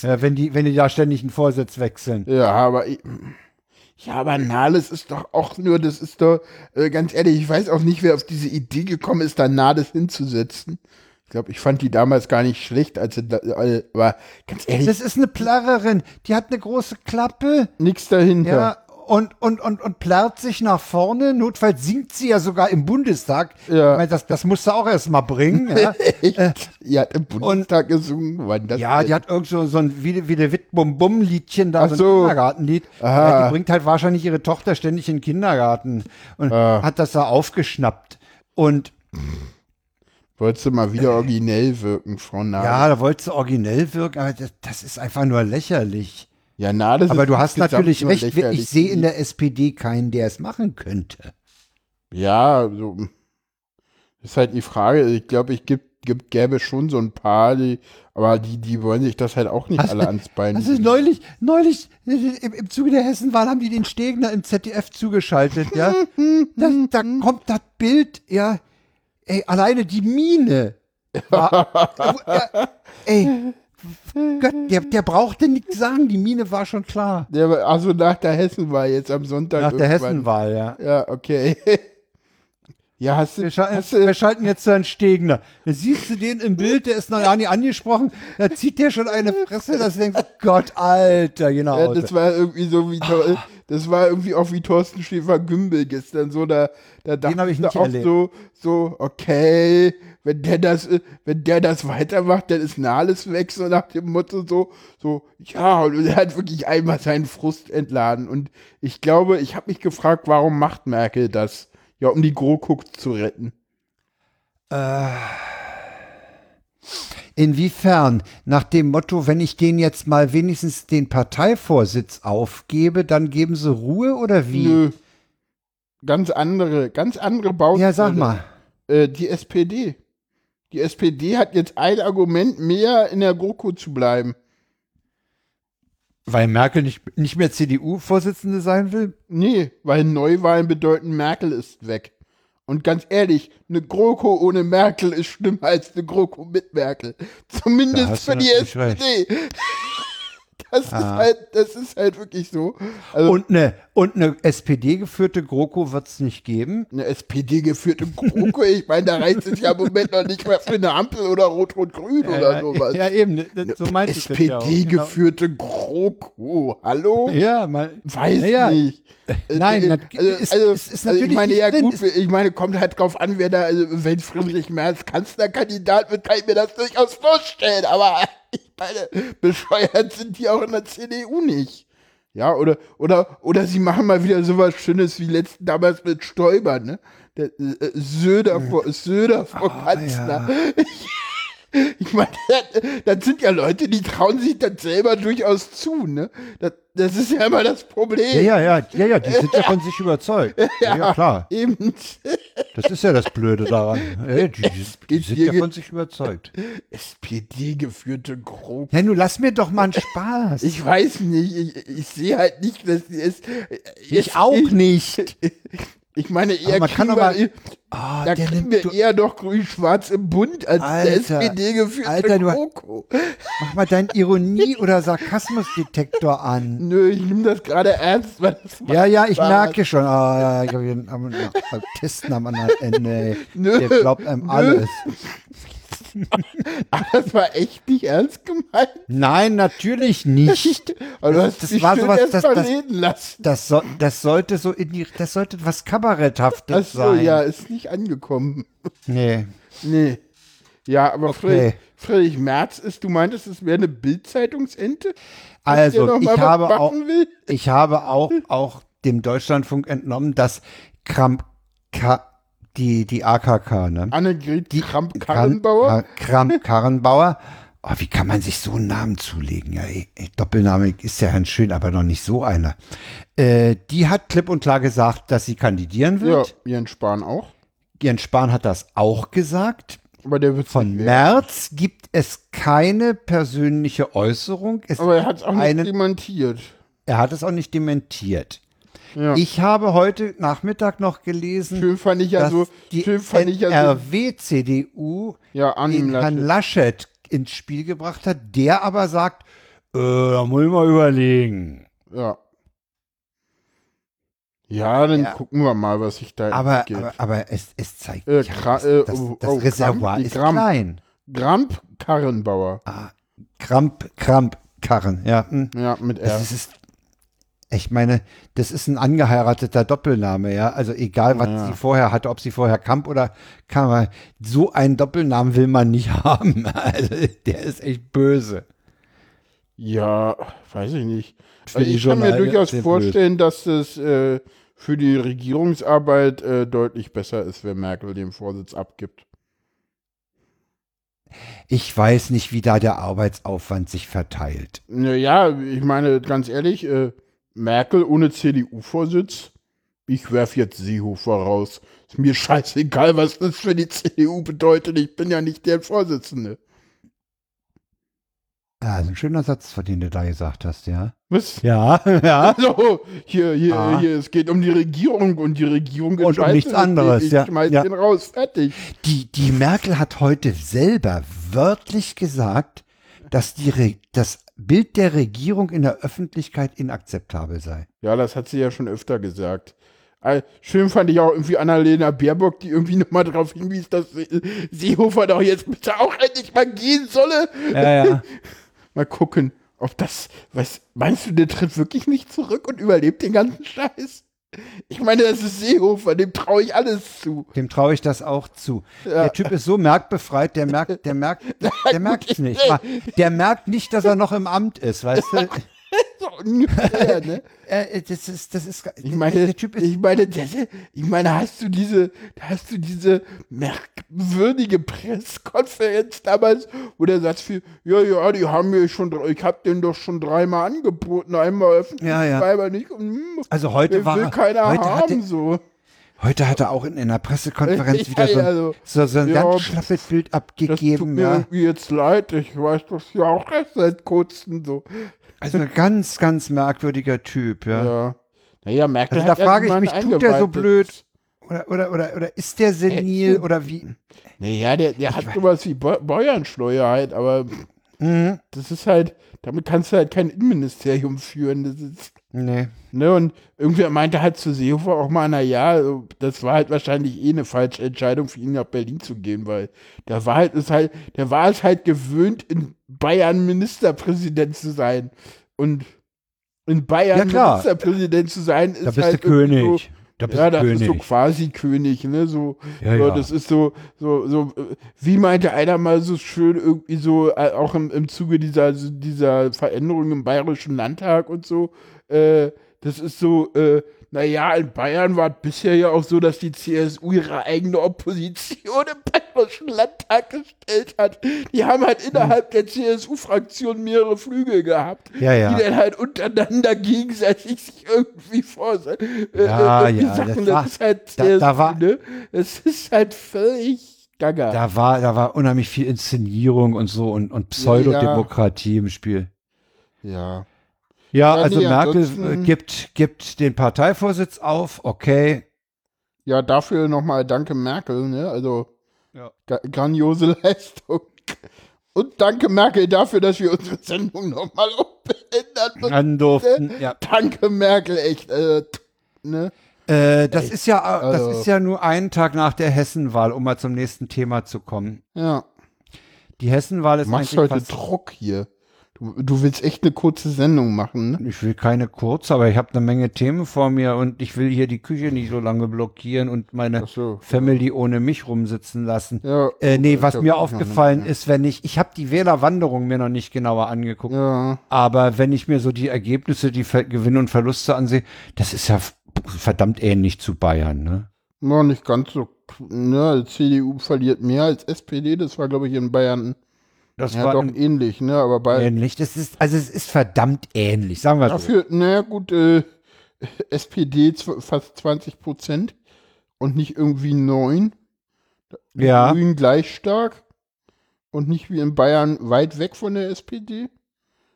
Ja, wenn die, wenn die da ständig einen Vorsitz wechseln. Ja, aber ich, ja, aber Nahles ist doch auch nur, das ist doch, äh, ganz ehrlich, ich weiß auch nicht, wer auf diese Idee gekommen ist, da Nahles hinzusetzen. Ich glaube, ich fand die damals gar nicht schlecht, als sie da, äh, aber ganz ehrlich, Das ist eine Plarrerin, die hat eine große Klappe. nix dahinter. Ja, und, und, und, und plärrt sich nach vorne. Notfalls singt sie ja sogar im Bundestag. Ja. Meine, das, das musst du auch erst mal bringen. Ja, die hat im Bundestag gesungen. Wann das ja die denn? hat irgend so, so ein wie, wie der Witt-Bum-Bum-Liedchen da, Ach so ein so. Kindergartenlied. Ja, die bringt halt wahrscheinlich ihre Tochter ständig in den Kindergarten und Ah. hat das da aufgeschnappt. Und Wolltest du mal wieder originell wirken, Frau Nahles? ja, da wollte sie originell wirken, aber das, das ist einfach nur lächerlich. Ja Nahles Aber ist du hast natürlich recht, ich sehe in der SPD keinen, der es machen könnte. Ja, so. Ist halt die Frage. Ich glaube, ich gibt, gibt, gäbe schon so ein paar, die, aber die, die wollen sich das halt auch nicht Hast alle ans Bein. Also neulich, neulich im, im Zuge der Hessenwahl haben die den Stegner im ZDF zugeschaltet, ja. Da, da kommt das Bild, ja. Ey, alleine die Mine. War, ja, ey, Gott, der, der brauchte nichts sagen, die Mine war schon klar. Der, also nach der Hessenwahl jetzt am Sonntag. Nach der irgendwann. Hessenwahl, ja. Ja, okay. ja, hast du, Wir, scha hast wir du, schalten jetzt zu Herrn Stegner. Da siehst du den im Bild, der ist noch gar nicht angesprochen. Da zieht der schon eine Fresse, dass du denkst, Gott, Alter, genau. ja, das war irgendwie so wie, Thor- das war irgendwie auch wie Thorsten Schäfer-Gümbel gestern so, da, da dachte ich da auch erlebt. so, so, okay, wenn der das, äh, wenn der das weitermacht, dann ist Nahles weg, so nach dem Motto so, so, ja, und er hat wirklich einmal seinen Frust entladen und ich glaube, ich habe mich gefragt, warum macht Merkel das? Ja, um die GroKo zu retten. Inwiefern? Nach dem Motto, wenn ich denen jetzt mal wenigstens den Parteivorsitz aufgebe, dann geben sie Ruhe oder wie? Nö. Ganz andere, ganz andere Baustelle. Ja, sag mal. Äh, die SPD. Die SPD hat jetzt ein Argument mehr, in der GroKo zu bleiben. Weil Merkel nicht, nicht mehr CDU-Vorsitzende sein will? Nee, weil Neuwahlen bedeuten, Merkel ist weg. Und ganz ehrlich, eine GroKo ohne Merkel ist schlimmer als eine GroKo mit Merkel. Zumindest für die SPD. Das ist Ah. halt, das ist halt wirklich so. Also Und eine, und eine SPD-geführte GroKo wird es nicht geben. eine SPD-geführte GroKo, ich meine, da reicht es ja im Moment noch nicht mehr für eine Ampel oder Rot-Rot-Grün oder sowas. Ja, eben, das- so meinte ich das ja. SPD-geführte GroKo, hallo? Genau. Ja, mal, Weiß ja, nicht. Nein, Äh, nat- also, ist- also, ist- ist also ich meine, ja drin. gut, ich meine, kommt halt drauf an, wer da, also wenn Friedrich Merz Kanzlerkandidat wird, kann ich mir das durchaus vorstellen, aber ich meine, bescheuert sind die auch in der CDU nicht. Ja, oder, oder, oder sie machen mal wieder sowas Schönes wie letzten damals mit Stoiber, ne? Der, äh, Söder vor, Söder vor Ah, Kanzler. Ich meine, das, sind ja Leute, die trauen sich das selber durchaus zu, ne? Das, das ist ja immer das Problem. ja, ja, ja, ja, ja, die sind ja von sich überzeugt. Ja, ja klar. Eben. Das ist ja das Blöde daran. Die, die, die sind ja von sich überzeugt. SPD-geführte GroKo. Ja, nun lass mir doch mal einen Spaß. Ich weiß nicht, ich, ich sehe halt nicht, dass die es. Ich auch nicht. Ich meine, eher man kann aber- wir, Ah, da der kriegen nimmt- wir eher doch grün-schwarz im Bund als der Alter, SPD-geführte Alter, du-. Mach mal deinen Ironie- oder Sarkasmusdetektor an. Nö, ich nehme das gerade ernst, weil das Ja, ja, ich Spaß. merke schon. Ah, ich habe hier einen am- Autisten am anderen Ende. ey. Nö, Der glaubt einem nö. alles. Aber das war echt nicht ernst gemeint. Nein, natürlich nicht. Das dich war sowas, das- das-. Das, so, das sollte so in die, das sollte was Kabaretthaftes Achso, sein. ja, ist nicht angekommen. Nee. Nee. Ja, aber Okay. Friedrich, Friedrich Merz ist, du meintest, es wäre eine Bildzeitungsente? Also, ich habe auch, will? ich habe auch, auch dem Deutschlandfunk entnommen, dass Kramp, Ka, die, die AKK, ne? Annegret Kramp-Karrenbauer? Kramp Karrenbauer. Oh, wie kann man sich so einen Namen zulegen? Ja, ey, ey, Doppelname ist ja ganz schön, aber noch nicht so einer. Äh, die hat klipp und klar gesagt, dass sie kandidieren Ja, wird. Jens Spahn auch. Jens Spahn hat das auch gesagt. Aber der wird Von März gibt es keine persönliche Äußerung. Es Aber er hat es auch nicht einen- dementiert. er hat es auch nicht dementiert. Ja. Ich habe heute Nachmittag noch gelesen, schön fand ich ja dass so, die schön fand ich ja so, NRW-CDU ja, den Herrn Laschet. Laschet ins Spiel gebracht hat, der aber sagt, äh, da muss ich mal überlegen. Ja. Ja, dann Ja. gucken wir mal, was sich da Aber, aber, aber es, es zeigt, Äh, ja, das, äh, das, oh, das oh, Reservoir Gramm- ist Gramm. klein. Gramp Karrenbauer. Ah, Kramp, Kramp, Karren, ja. hm. Ja, mit R. Das ist, Ich meine, das ist ein angeheirateter Doppelname, ja. Also egal, was Ja. sie vorher hatte, ob sie vorher Kamp oder Kammer, so einen Doppelnamen will man nicht haben. Also der ist echt böse. Ja, weiß ich nicht. Also ich kann mir durchaus sehr blöd. vorstellen, dass es äh, für die Regierungsarbeit äh, deutlich besser ist, wenn Merkel den Vorsitz abgibt. Ich weiß nicht, wie da der Arbeitsaufwand sich verteilt. Naja, ich meine, ganz ehrlich, äh, Merkel ohne CDU-Vorsitz, ich werf jetzt Seehofer raus. Ist mir scheißegal, was das für die CDU bedeutet. Ich bin ja nicht der Vorsitzende. Ja, also ein schöner Satz, von dem du da gesagt hast, ja. Was? Ja, ja. Also, hier, hier, Ah. hier, es geht um die Regierung und die Regierung um entscheidet, nichts anderes, Ich, ja, schmeiß ja. den raus, fertig. Die, die Merkel hat heute selber wörtlich gesagt, dass die Re das Bild der Regierung in der Öffentlichkeit inakzeptabel sei. Ja, das hat sie ja schon öfter gesagt. Schön fand ich auch irgendwie Annalena Baerbock, die irgendwie nochmal darauf hinwies, dass Se- Seehofer doch jetzt bitte auch endlich mal gehen solle. Ja, ja. Mal gucken, ob das, was, meinst du, der tritt wirklich nicht zurück und überlebt den ganzen Scheiß? Ich meine, das ist Seehofer, dem traue ich alles zu. Dem traue ich das auch zu. Ja. Der Typ ist so merkbefreit, der merkt, der merkt, der merkt es nicht. Der merkt nicht, dass er noch im Amt ist, weißt du? Ungefähr, ne? Äh, das ist, das ist, Ich meine, der Typ ist, ich meine, das, ich meine, hast du diese, hast du diese merkwürdige Pressekonferenz damals, wo der Satz fiel, ja, ja, die haben mir schon, ich hab den doch schon dreimal angeboten, einmal öffentlich, Ja, ja. zweimal nicht, hm, also heute war will er, keiner heute haben, so. heute hat er auch in einer Pressekonferenz Ja, wieder so, ja, ein- so. so, ein Ja, ganz pf, schlappes Bild Das tut abgegeben, mir ja. jetzt leid, ich weiß das ja auch erst seit kurzem so. Also ein ganz, ganz merkwürdiger Typ, ja. Ja. Naja, Merkel Also da frage ich mich, tut der so blöd? Oder, oder, oder, oder ist der senil Äh, oder wie? Naja, der, der hat sowas wie Bäuernschleuer halt, aber Mhm. das ist halt, damit kannst du halt kein Innenministerium führen. Das ist, Nee. ne, und irgendwer meinte halt zu Seehofer auch mal, na ja, also, das war halt wahrscheinlich eh eine falsche Entscheidung für ihn nach Berlin zu gehen, weil der war halt, ist halt, der war es halt gewöhnt, in Bayern Ministerpräsident zu sein. Und in Bayern Ja. Ministerpräsident zu sein, ist Da bist halt du irgendwie so, König. Da bist ja, du das ist so König. quasi König, ne? So, Ja, ja. das ist so, so, so, wie meinte einer mal so schön, irgendwie so, äh, auch im, im Zuge dieser, dieser Veränderung im Bayerischen Landtag und so, äh, das ist so, äh, naja, in Bayern war es bisher ja auch so, dass die CSU ihre eigene Opposition im Bayerischen Landtag gestellt hat. Die haben halt Hm. innerhalb der CSU-Fraktion mehrere Flügel gehabt, Ja, ja. die dann halt untereinander gegenseitig sich irgendwie vor äh, Ja, äh, ja, Sachen, das das, ist halt da- CSU, da war- ne? Es ist halt völlig gaga. Da war, da war unheimlich viel Inszenierung und so und, und Pseudodemokratie im Spiel. ja. Ja, Ja, also nee, Merkel äh, gibt, gibt den Parteivorsitz auf, okay. Ja, dafür nochmal danke Merkel, ne? Also Ja. gra- grandiose Leistung. Und danke Merkel dafür, dass wir unsere Sendung nochmal umändern durften, ja. Danke Merkel, echt. Äh, ne? Äh, das ist ja, das also- ist ja nur ein Tag nach der Hessenwahl, um mal zum nächsten Thema zu kommen. Ja. Die Hessenwahl ist machst eigentlich heute Druck hier. Du, du willst echt eine kurze Sendung machen, ne? Ich will keine kurz, aber ich habe eine Menge Themen vor mir und ich will hier die Küche nicht so lange blockieren und meine so. Family ohne mich rumsitzen lassen. Ja. Äh, nee, was Ja, mir ja, aufgefallen ja. ist, wenn ich, ich habe die Wählerwanderung mir noch nicht genauer angeguckt, Ja. aber wenn ich mir so die Ergebnisse, die Ver Gewinne und Verluste ansehe, das ist ja verdammt ähnlich zu Bayern, ne? Noch nicht ganz so. Ne, die CDU verliert mehr als SPD. Das war, glaube ich, in Bayern Das ja, war doch ähnlich, ne? Aber bei, ähnlich. Das ist, also es ist verdammt ähnlich, sagen wir so. Dafür, naja, gut, äh, SPD fast 20 Prozent und nicht irgendwie 9. Die Ja. Grünen gleich stark und nicht wie in Bayern weit weg von der SPD.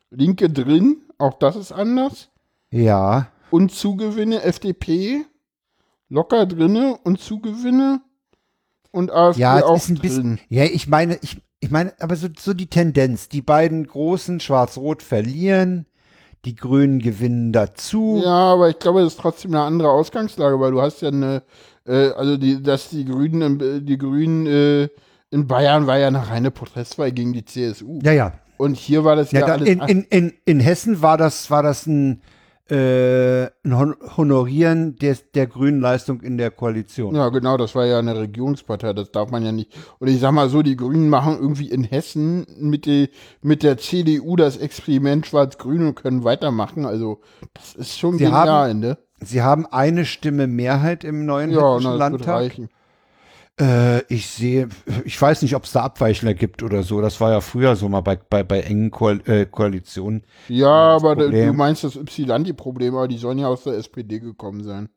Linke drin, auch das ist anders. Ja. Und Zugewinne FDP locker drinne und Zugewinne und AfD Ja, auch ist ein drin. bisschen. Ja, ich meine, ich, ich meine, aber so, so die Tendenz. Die beiden großen Schwarz-Rot verlieren, die Grünen gewinnen dazu. Ja, aber ich glaube, das ist trotzdem eine andere Ausgangslage, weil du hast ja eine, äh, also die, dass die Grünen, die Grünen äh, in Bayern war ja eine reine Protestwahl gegen die CSU. ja. ja. Und hier war das ja, ja da, alles in, in, in, in Hessen war das, war das ein, äh, ein Honorieren des, der grünen Leistung in der Koalition. Ja, genau, das war ja eine Regierungspartei, das darf man ja nicht. Und ich sag mal so, die Grünen machen irgendwie in Hessen mit, die, mit der CDU das Experiment Schwarz-Grün und können weitermachen. Also, das ist schon Sie genial, haben- ne? Sie haben eine Stimme Mehrheit im neuen Ja, hessischen na, das wird Landtag. reichen. Äh, ich sehe, ich weiß nicht, ob es da Abweichler gibt oder so. Das war ja früher so mal bei, bei, bei engen Koal äh, Koalitionen. Ja, aber Problem- du meinst das Ypsilanti-Problem, aber die sollen ja aus der SPD gekommen sein.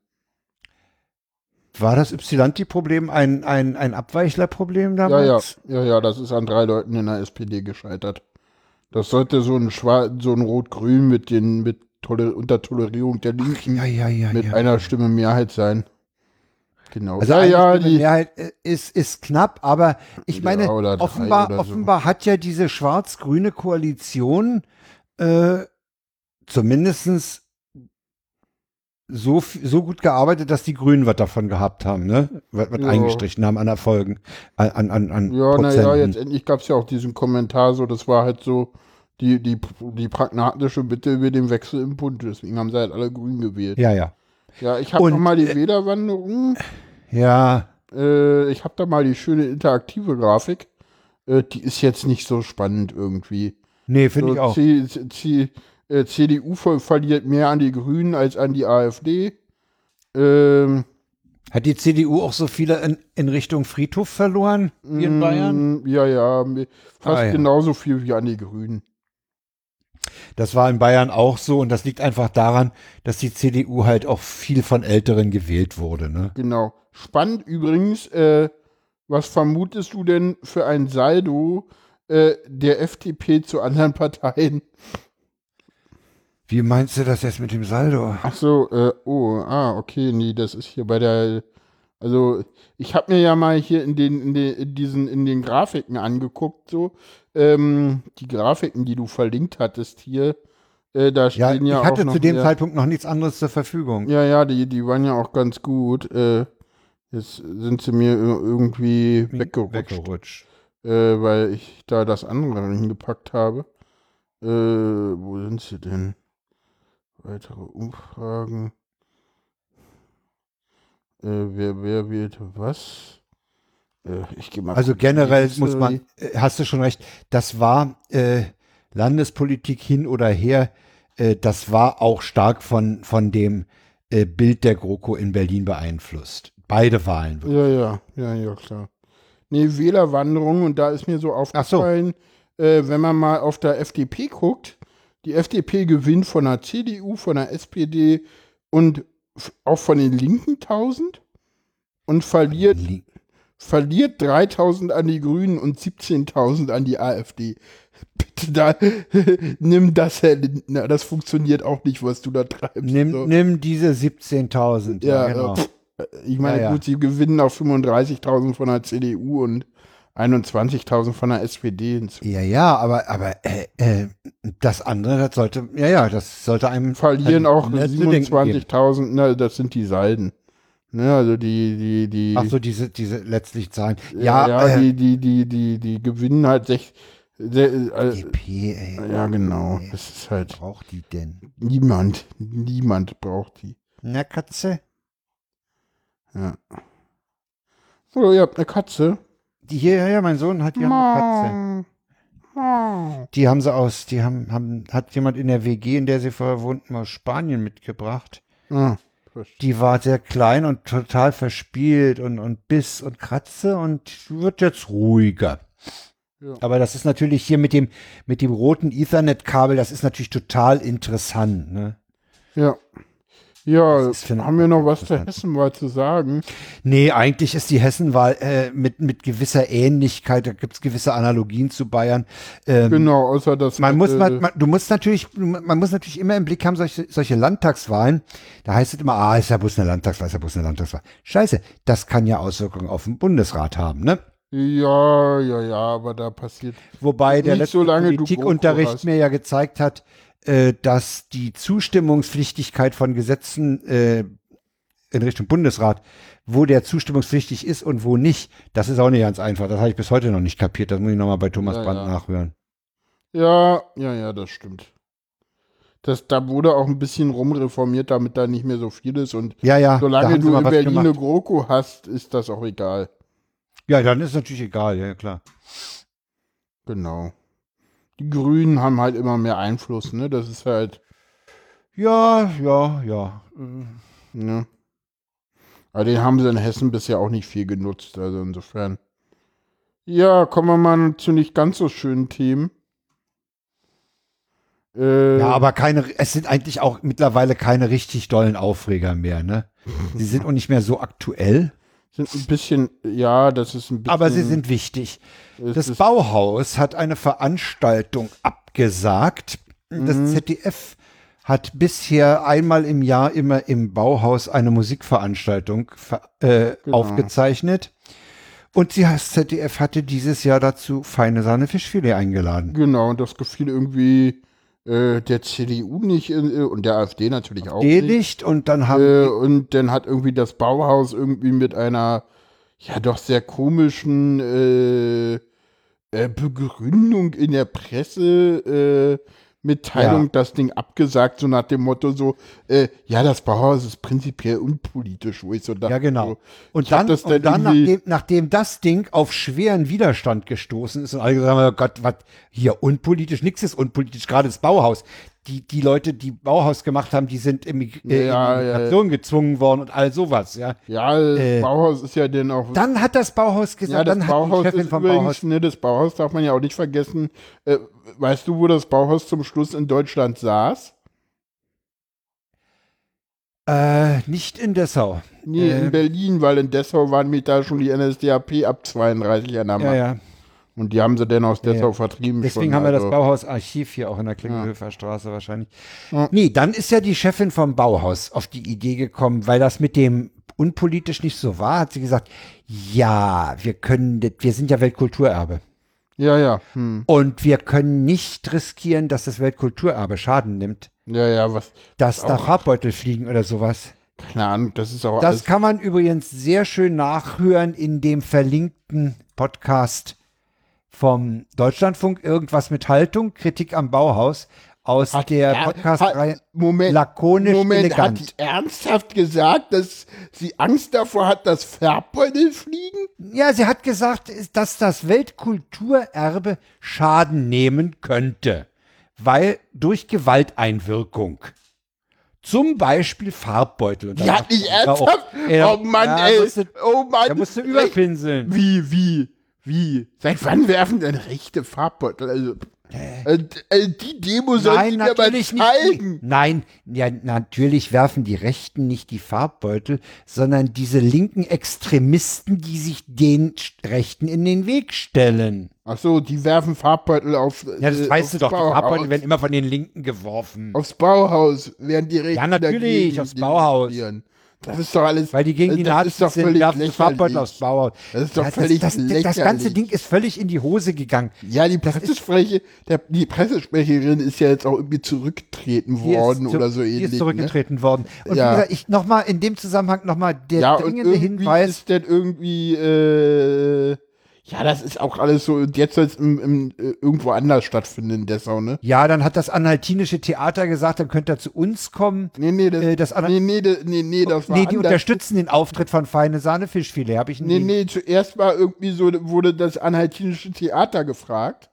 War das Ypsilanti-Problem ein, ein, ein Abweichler-Problem Ja, ja, damals? ja, ja, das ist an drei Leuten in der SPD gescheitert. Das sollte so ein Schwar so ein Rot-Grün mit den, mit Toler unter Tolerierung der Linken Ja, ja, ja. mit ja. einer Stimme Mehrheit sein. Genau. Also ja, die, Mehrheit äh, ist, ist knapp, aber ich meine, offenbar, so. offenbar hat ja diese schwarz-grüne Koalition äh, zumindestens so, so gut gearbeitet, dass die Grünen was davon gehabt haben, ne? Was, was Ja. eingestrichen haben an Erfolgen, an, an, an, ja, naja, jetzt endlich gab es ja auch diesen Kommentar, so, das war halt so die, die, die pragmatische Bitte über den Wechsel im Bund. Deswegen haben sie halt alle Grün gewählt. Ja, ja. Ja, ich habe Und, noch mal die Wählerwanderung. Ja, Äh, ich habe da mal die schöne interaktive Grafik. Äh, die ist jetzt nicht so spannend irgendwie. nee, finde So, ich auch. C, C, äh, CDU ver verliert mehr an die Grünen als an die AfD. Ähm, Hat die CDU auch so viele in, in Richtung Friedhof verloren wie in Bayern? mm, Ja, ja, mi- fast Ah, ja. genauso viel wie an die Grünen. Das war in Bayern auch so und das liegt einfach daran, dass die CDU halt auch viel von Älteren gewählt wurde. Ne? Genau. Spannend übrigens, äh, was vermutest du denn für ein Saldo äh, der FDP zu anderen Parteien? Wie meinst du das jetzt mit dem Saldo? Ach so, äh, oh, ah, okay, nee, das ist hier bei der, also ich habe mir ja mal hier in den, in den, in diesen, in den Grafiken angeguckt, so, ähm, die Grafiken, die du verlinkt hattest hier, äh, da Ja, stehen ich ja, hatte auch noch zu dem Zeitpunkt noch nichts anderes zur Verfügung. Ja, ja, die, die waren ja auch ganz gut, äh, jetzt sind sie mir ir- irgendwie weggerutscht, Weggerutscht. Äh, weil ich da das andere hingepackt habe. Äh, wo sind sie denn? Weitere Umfragen. Äh, wer, wer wählt was? Äh, ich gehe mal. Also generell muss man, äh, hast du schon recht, das war äh, Landespolitik hin oder her, äh, das war auch stark von, von dem äh, Bild der GroKo in Berlin beeinflusst. Beide Wahlen. wirklich. Ja, ja, ja, ja, klar. Nee, Wählerwanderung und da ist mir so aufgefallen, äh, wenn man mal auf der FDP guckt, die FDP gewinnt von der CDU, von der SPD und auch von den Linken 1000 und verliert, Li- verliert 3000 an die Grünen und 17.000 an die AfD. Bitte da, nimm das, Herr Lindner, das funktioniert auch nicht, was du da treibst. Nimm, so. nimm diese 17.000. Ja, Ja, genau. pff, ich meine, Ja, ja. gut, sie gewinnen auf 35.000 von der CDU und 21.000 von der SPD hinzu. Ja, ja, aber, aber äh, äh, das andere, das sollte, ja, ja, das sollte einem Verlieren auch Lindner zu denken geben. 27.000, ne, das sind die Salden. Ne, also die, die, die, Ach so, diese, diese letztlich Zahlen. ja, Ja, ja äh, die, die, die, die, die gewinnen halt sech, se, äh, FDP, ey. ja, genau. Ey, Das ist halt, braucht die denn? niemand, niemand braucht die. Na, Katze? Ja. So, ihr habt eine Katze. Die hier, ja, ja, mein Sohn hat hier eine Katze. Die haben sie aus, die haben, haben, hat jemand in der WG, in der sie vorher wohnten, aus Spanien mitgebracht. Ah, verstehe. Die war sehr klein und total verspielt und, und biss und kratze und wird jetzt ruhiger. Ja. Aber das ist natürlich hier mit dem, mit dem roten Ethernet-Kabel, das ist natürlich total interessant. Ne? Ja. Ja, haben wir noch was zur. Hessenwahl zu sagen? Nee, eigentlich ist die Hessenwahl äh, mit, mit gewisser Ähnlichkeit, da gibt es gewisse Analogien zu Bayern. Ähm, Genau, außer dass Man muss, äh, man, man, du musst natürlich, man muss natürlich immer im Blick haben, solche, solche Landtagswahlen. Da heißt es immer, ah, ist ja bloß eine Landtagswahl, ist ja bloß eine Landtagswahl. Scheiße, das kann ja Auswirkungen auf den Bundesrat haben, ne? Ja, ja, ja, aber da passiert. Wobei der letzte du Politikunterricht mir ja gezeigt hat, äh, dass die Zustimmungspflichtigkeit von Gesetzen äh, in Richtung Bundesrat, wo der zustimmungspflichtig ist und wo nicht, das ist auch nicht ganz einfach. Das habe ich bis heute noch nicht kapiert. Das muss ich nochmal bei Thomas Ja, Brandt ja. nachhören. Ja, ja, ja, das stimmt. Das, da wurde auch ein bisschen rumreformiert, damit da nicht mehr so viel ist. Und Ja, ja. solange du in Berlin eine. GroKo hast, ist das auch egal. Ja, dann ist natürlich egal, ja klar. Genau. Die Grünen haben halt immer mehr Einfluss, ne? Das ist halt, Ja, ja, ja. ne? Aber den haben sie in Hessen bisher auch nicht viel genutzt, also insofern. Ja, kommen wir mal zu nicht ganz so schönen Themen. Äh, Ja, aber keine, es sind eigentlich auch mittlerweile keine richtig dollen Aufreger mehr, ne? Sie sind auch nicht mehr so aktuell, sind ein bisschen, ja, das ist ein bisschen. aber sie sind wichtig. Das Bauhaus hat eine Veranstaltung abgesagt. Das Mhm. ZDF hat bisher einmal im Jahr immer im Bauhaus eine Musikveranstaltung ver- äh, Genau. aufgezeichnet. Und sie, das ZDF hatte dieses Jahr dazu feine Sahne Fischfilet eingeladen. Genau, und das gefiel irgendwie äh, der CDU nicht äh, und der AfD natürlich auch nicht. nicht und dann haben Äh, und dann hat irgendwie das Bauhaus irgendwie mit einer ja doch sehr komischen äh, äh, Begründung in der Presse äh, Mitteilung Ja. das Ding abgesagt, so nach dem Motto so, äh, ja, das Bauhaus ist prinzipiell unpolitisch, wo ich so dachte, Ja, genau. so, Und dann, das und dann nachdem, nachdem das Ding auf schweren Widerstand gestoßen ist und alle gesagt haben, oh Gott, was hier unpolitisch, nichts ist unpolitisch, gerade das Bauhaus. Die, die Leute, die Bauhaus gemacht haben, die sind in, äh, Ja, ja. Gezwungen worden und all sowas, ja. ja, das Äh, Bauhaus ist ja dann auch Dann hat das Bauhaus Ja, gesagt, das dann Bauhaus hat die Chefin ist vom übrigens, Bauhaus. ne, das Bauhaus darf man ja auch nicht vergessen. Äh, weißt du, wo das Bauhaus zum Schluss in Deutschland saß? Äh, nicht in Dessau. Nee, Äh. in Berlin, weil in Dessau waren mit da schon die NSDAP ab 32 an der Ja, Macht. ja. Und die haben sie dann aus Ja, Dessau ja. vertrieben. Deswegen schon, haben wir das also. Bauhaus-Archiv hier auch in der Klingelhöfer Straße wahrscheinlich. Ja. Nee, dann ist ja die Chefin vom Bauhaus auf die Idee gekommen, weil das mit dem unpolitisch nicht so war, hat sie gesagt, ja, wir können, das- wir sind ja Weltkulturerbe. Ja, ja. Hm. Und wir können nicht riskieren, dass das Weltkulturerbe Schaden nimmt, Ja, ja, was. dass da Farbbeutel fliegen oder sowas. Keine Ahnung, das ist auch Das kann man übrigens sehr schön nachhören in dem verlinkten Podcast vom Deutschlandfunk, irgendwas mit Haltung, Kritik am Bauhaus, aus Hat der er- Podcast-Reihe Moment, Lakonisch Moment, elegant. hat ernsthaft gesagt, dass sie Angst davor hat, dass Farbbeutel fliegen? Ja, sie hat gesagt, dass das Weltkulturerbe Schaden nehmen könnte, weil durch Gewalteinwirkung. Zum Beispiel Farbbeutel. Und hat nicht ich, ernsthaft? ja, oh Mann, ja, ey. Musste, oh Mann. da musst du überpinseln. Wie, wie, wie? Seit wann werfen denn rechte Farbbeutel? Also, äh, äh, die Demo soll Nein, sie mir mal nicht. zeigen. Nein, ja, natürlich werfen die Rechten nicht die Farbbeutel, sondern diese linken Extremisten, die sich den Rechten in den Weg stellen. Ach so, die werfen Farbbeutel auf. Ja, das äh, weißt du doch, die Farbbeutel Bauhaus. werden immer von den Linken geworfen. Aufs Bauhaus werden die Rechten Ja, natürlich, aufs Bauhaus. Das ist doch alles. Weil die gegen die das Nazis ist doch sind, die Farbbeutel lächerlich. aufs Bauhaus. Das ist doch Ja, völlig das, das, das ganze. Ding ist völlig in die Hose gegangen. Ja, die Das Pressespreche, der, die Pressesprecherin ist ja jetzt auch irgendwie zurückgetreten Die worden zu- oder so Die ähnlich. ist ne? zurückgetreten worden. Und Ja. wie gesagt, ich nochmal in dem Zusammenhang nochmal der Ja, und dringende irgendwie Hinweis. ist das irgendwie, äh, ja, das ist auch alles so, jetzt soll es im, im, äh, irgendwo anders stattfinden in Dessau, ne? Ja, dann hat das Anhaltinische Theater gesagt, dann könnt ihr zu uns kommen. Nee, nee, das, Äh, das nee, nee, nee, nee, das war Nee, die anders. unterstützen den Auftritt von Feine Sahne Fischfilet, habe ich Nee, nie. nee, zuerst war irgendwie so, wurde das Anhaltinische Theater gefragt.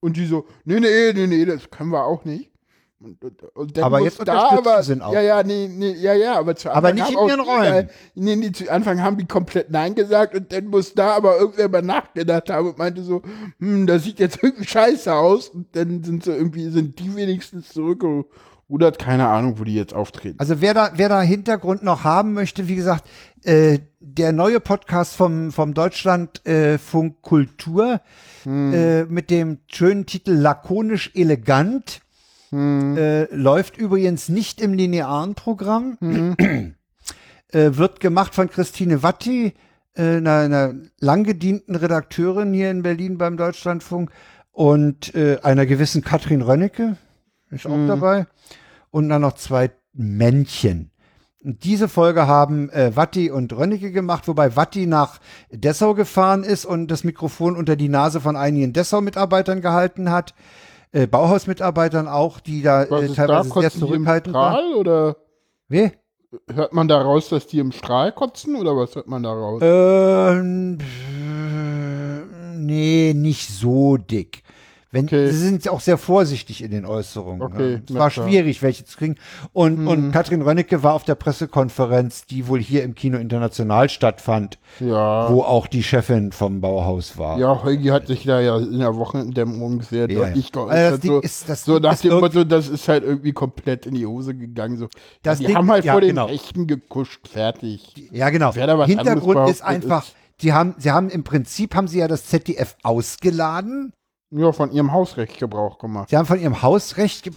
Und die so, nee, nee, nee, nee, das können wir auch nicht. Und, und, Aber jetzt unterstützen sie ihn auch. Ja, ja, nee, nee, ja, ja, aber zu Aber Anfang nicht haben in auch ihren die, Räumen. äh, Nee, nee, zu Anfang haben die komplett Nein gesagt und dann muss da aber irgendwer mal nachgedacht haben und meinte so, hm, das sieht jetzt irgendwie scheiße aus. Und dann sind sie irgendwie, sind die wenigstens zurückgerudert. Keine Ahnung, wo die jetzt auftreten. Also wer da, wer da Hintergrund noch haben möchte, wie gesagt, äh, der neue Podcast vom, vom Deutschlandfunk äh, Funk Kultur äh, mit dem schönen Titel Lakonisch elegant äh, läuft übrigens nicht im linearen Programm. äh, wird gemacht von Christine Watti, äh, einer, einer langgedienten Redakteurin hier in Berlin beim Deutschlandfunk und äh, einer gewissen Katrin Rönnecke ist auch dabei und dann noch zwei Männchen. Und diese Folge haben äh, Watti und Rönnecke gemacht, wobei Watti nach Dessau gefahren ist und das Mikrofon unter die Nase von einigen Dessau-Mitarbeitern gehalten hat. Äh, Bauhausmitarbeitern auch, die da äh, ist da? teilweise sehr zurückhaltend waren. Oder Wie? hört man da raus, dass die im Strahl kotzen oder was hört man da raus? Ähm, nee, nicht so dick. Wenn, Okay. Sie sind auch sehr vorsichtig in den Äußerungen. Okay, ne? Es war schwierig, welche zu kriegen. Und, Mhm. und Katrin Rönnecke war auf der Pressekonferenz, die wohl hier im Kino International stattfand, ja. wo auch die Chefin vom Bauhaus war. Ja, Heugi hat sich da ja in der Wochendämmerung sehr Ja, deutlich ja. geäußert. Also so, ist- das so nach dem Motto, das ist halt irgendwie komplett in die Hose gegangen. So. Das die Ding- haben halt ja, vor den genau. Rechten gekuscht, fertig. Ja, genau. Hintergrund ist einfach, ist- sie haben, sie haben im Prinzip haben sie ja das ZDF ausgeladen. Ja, von ihrem Hausrecht Gebrauch gemacht. Sie haben von ihrem Hausrecht. ge-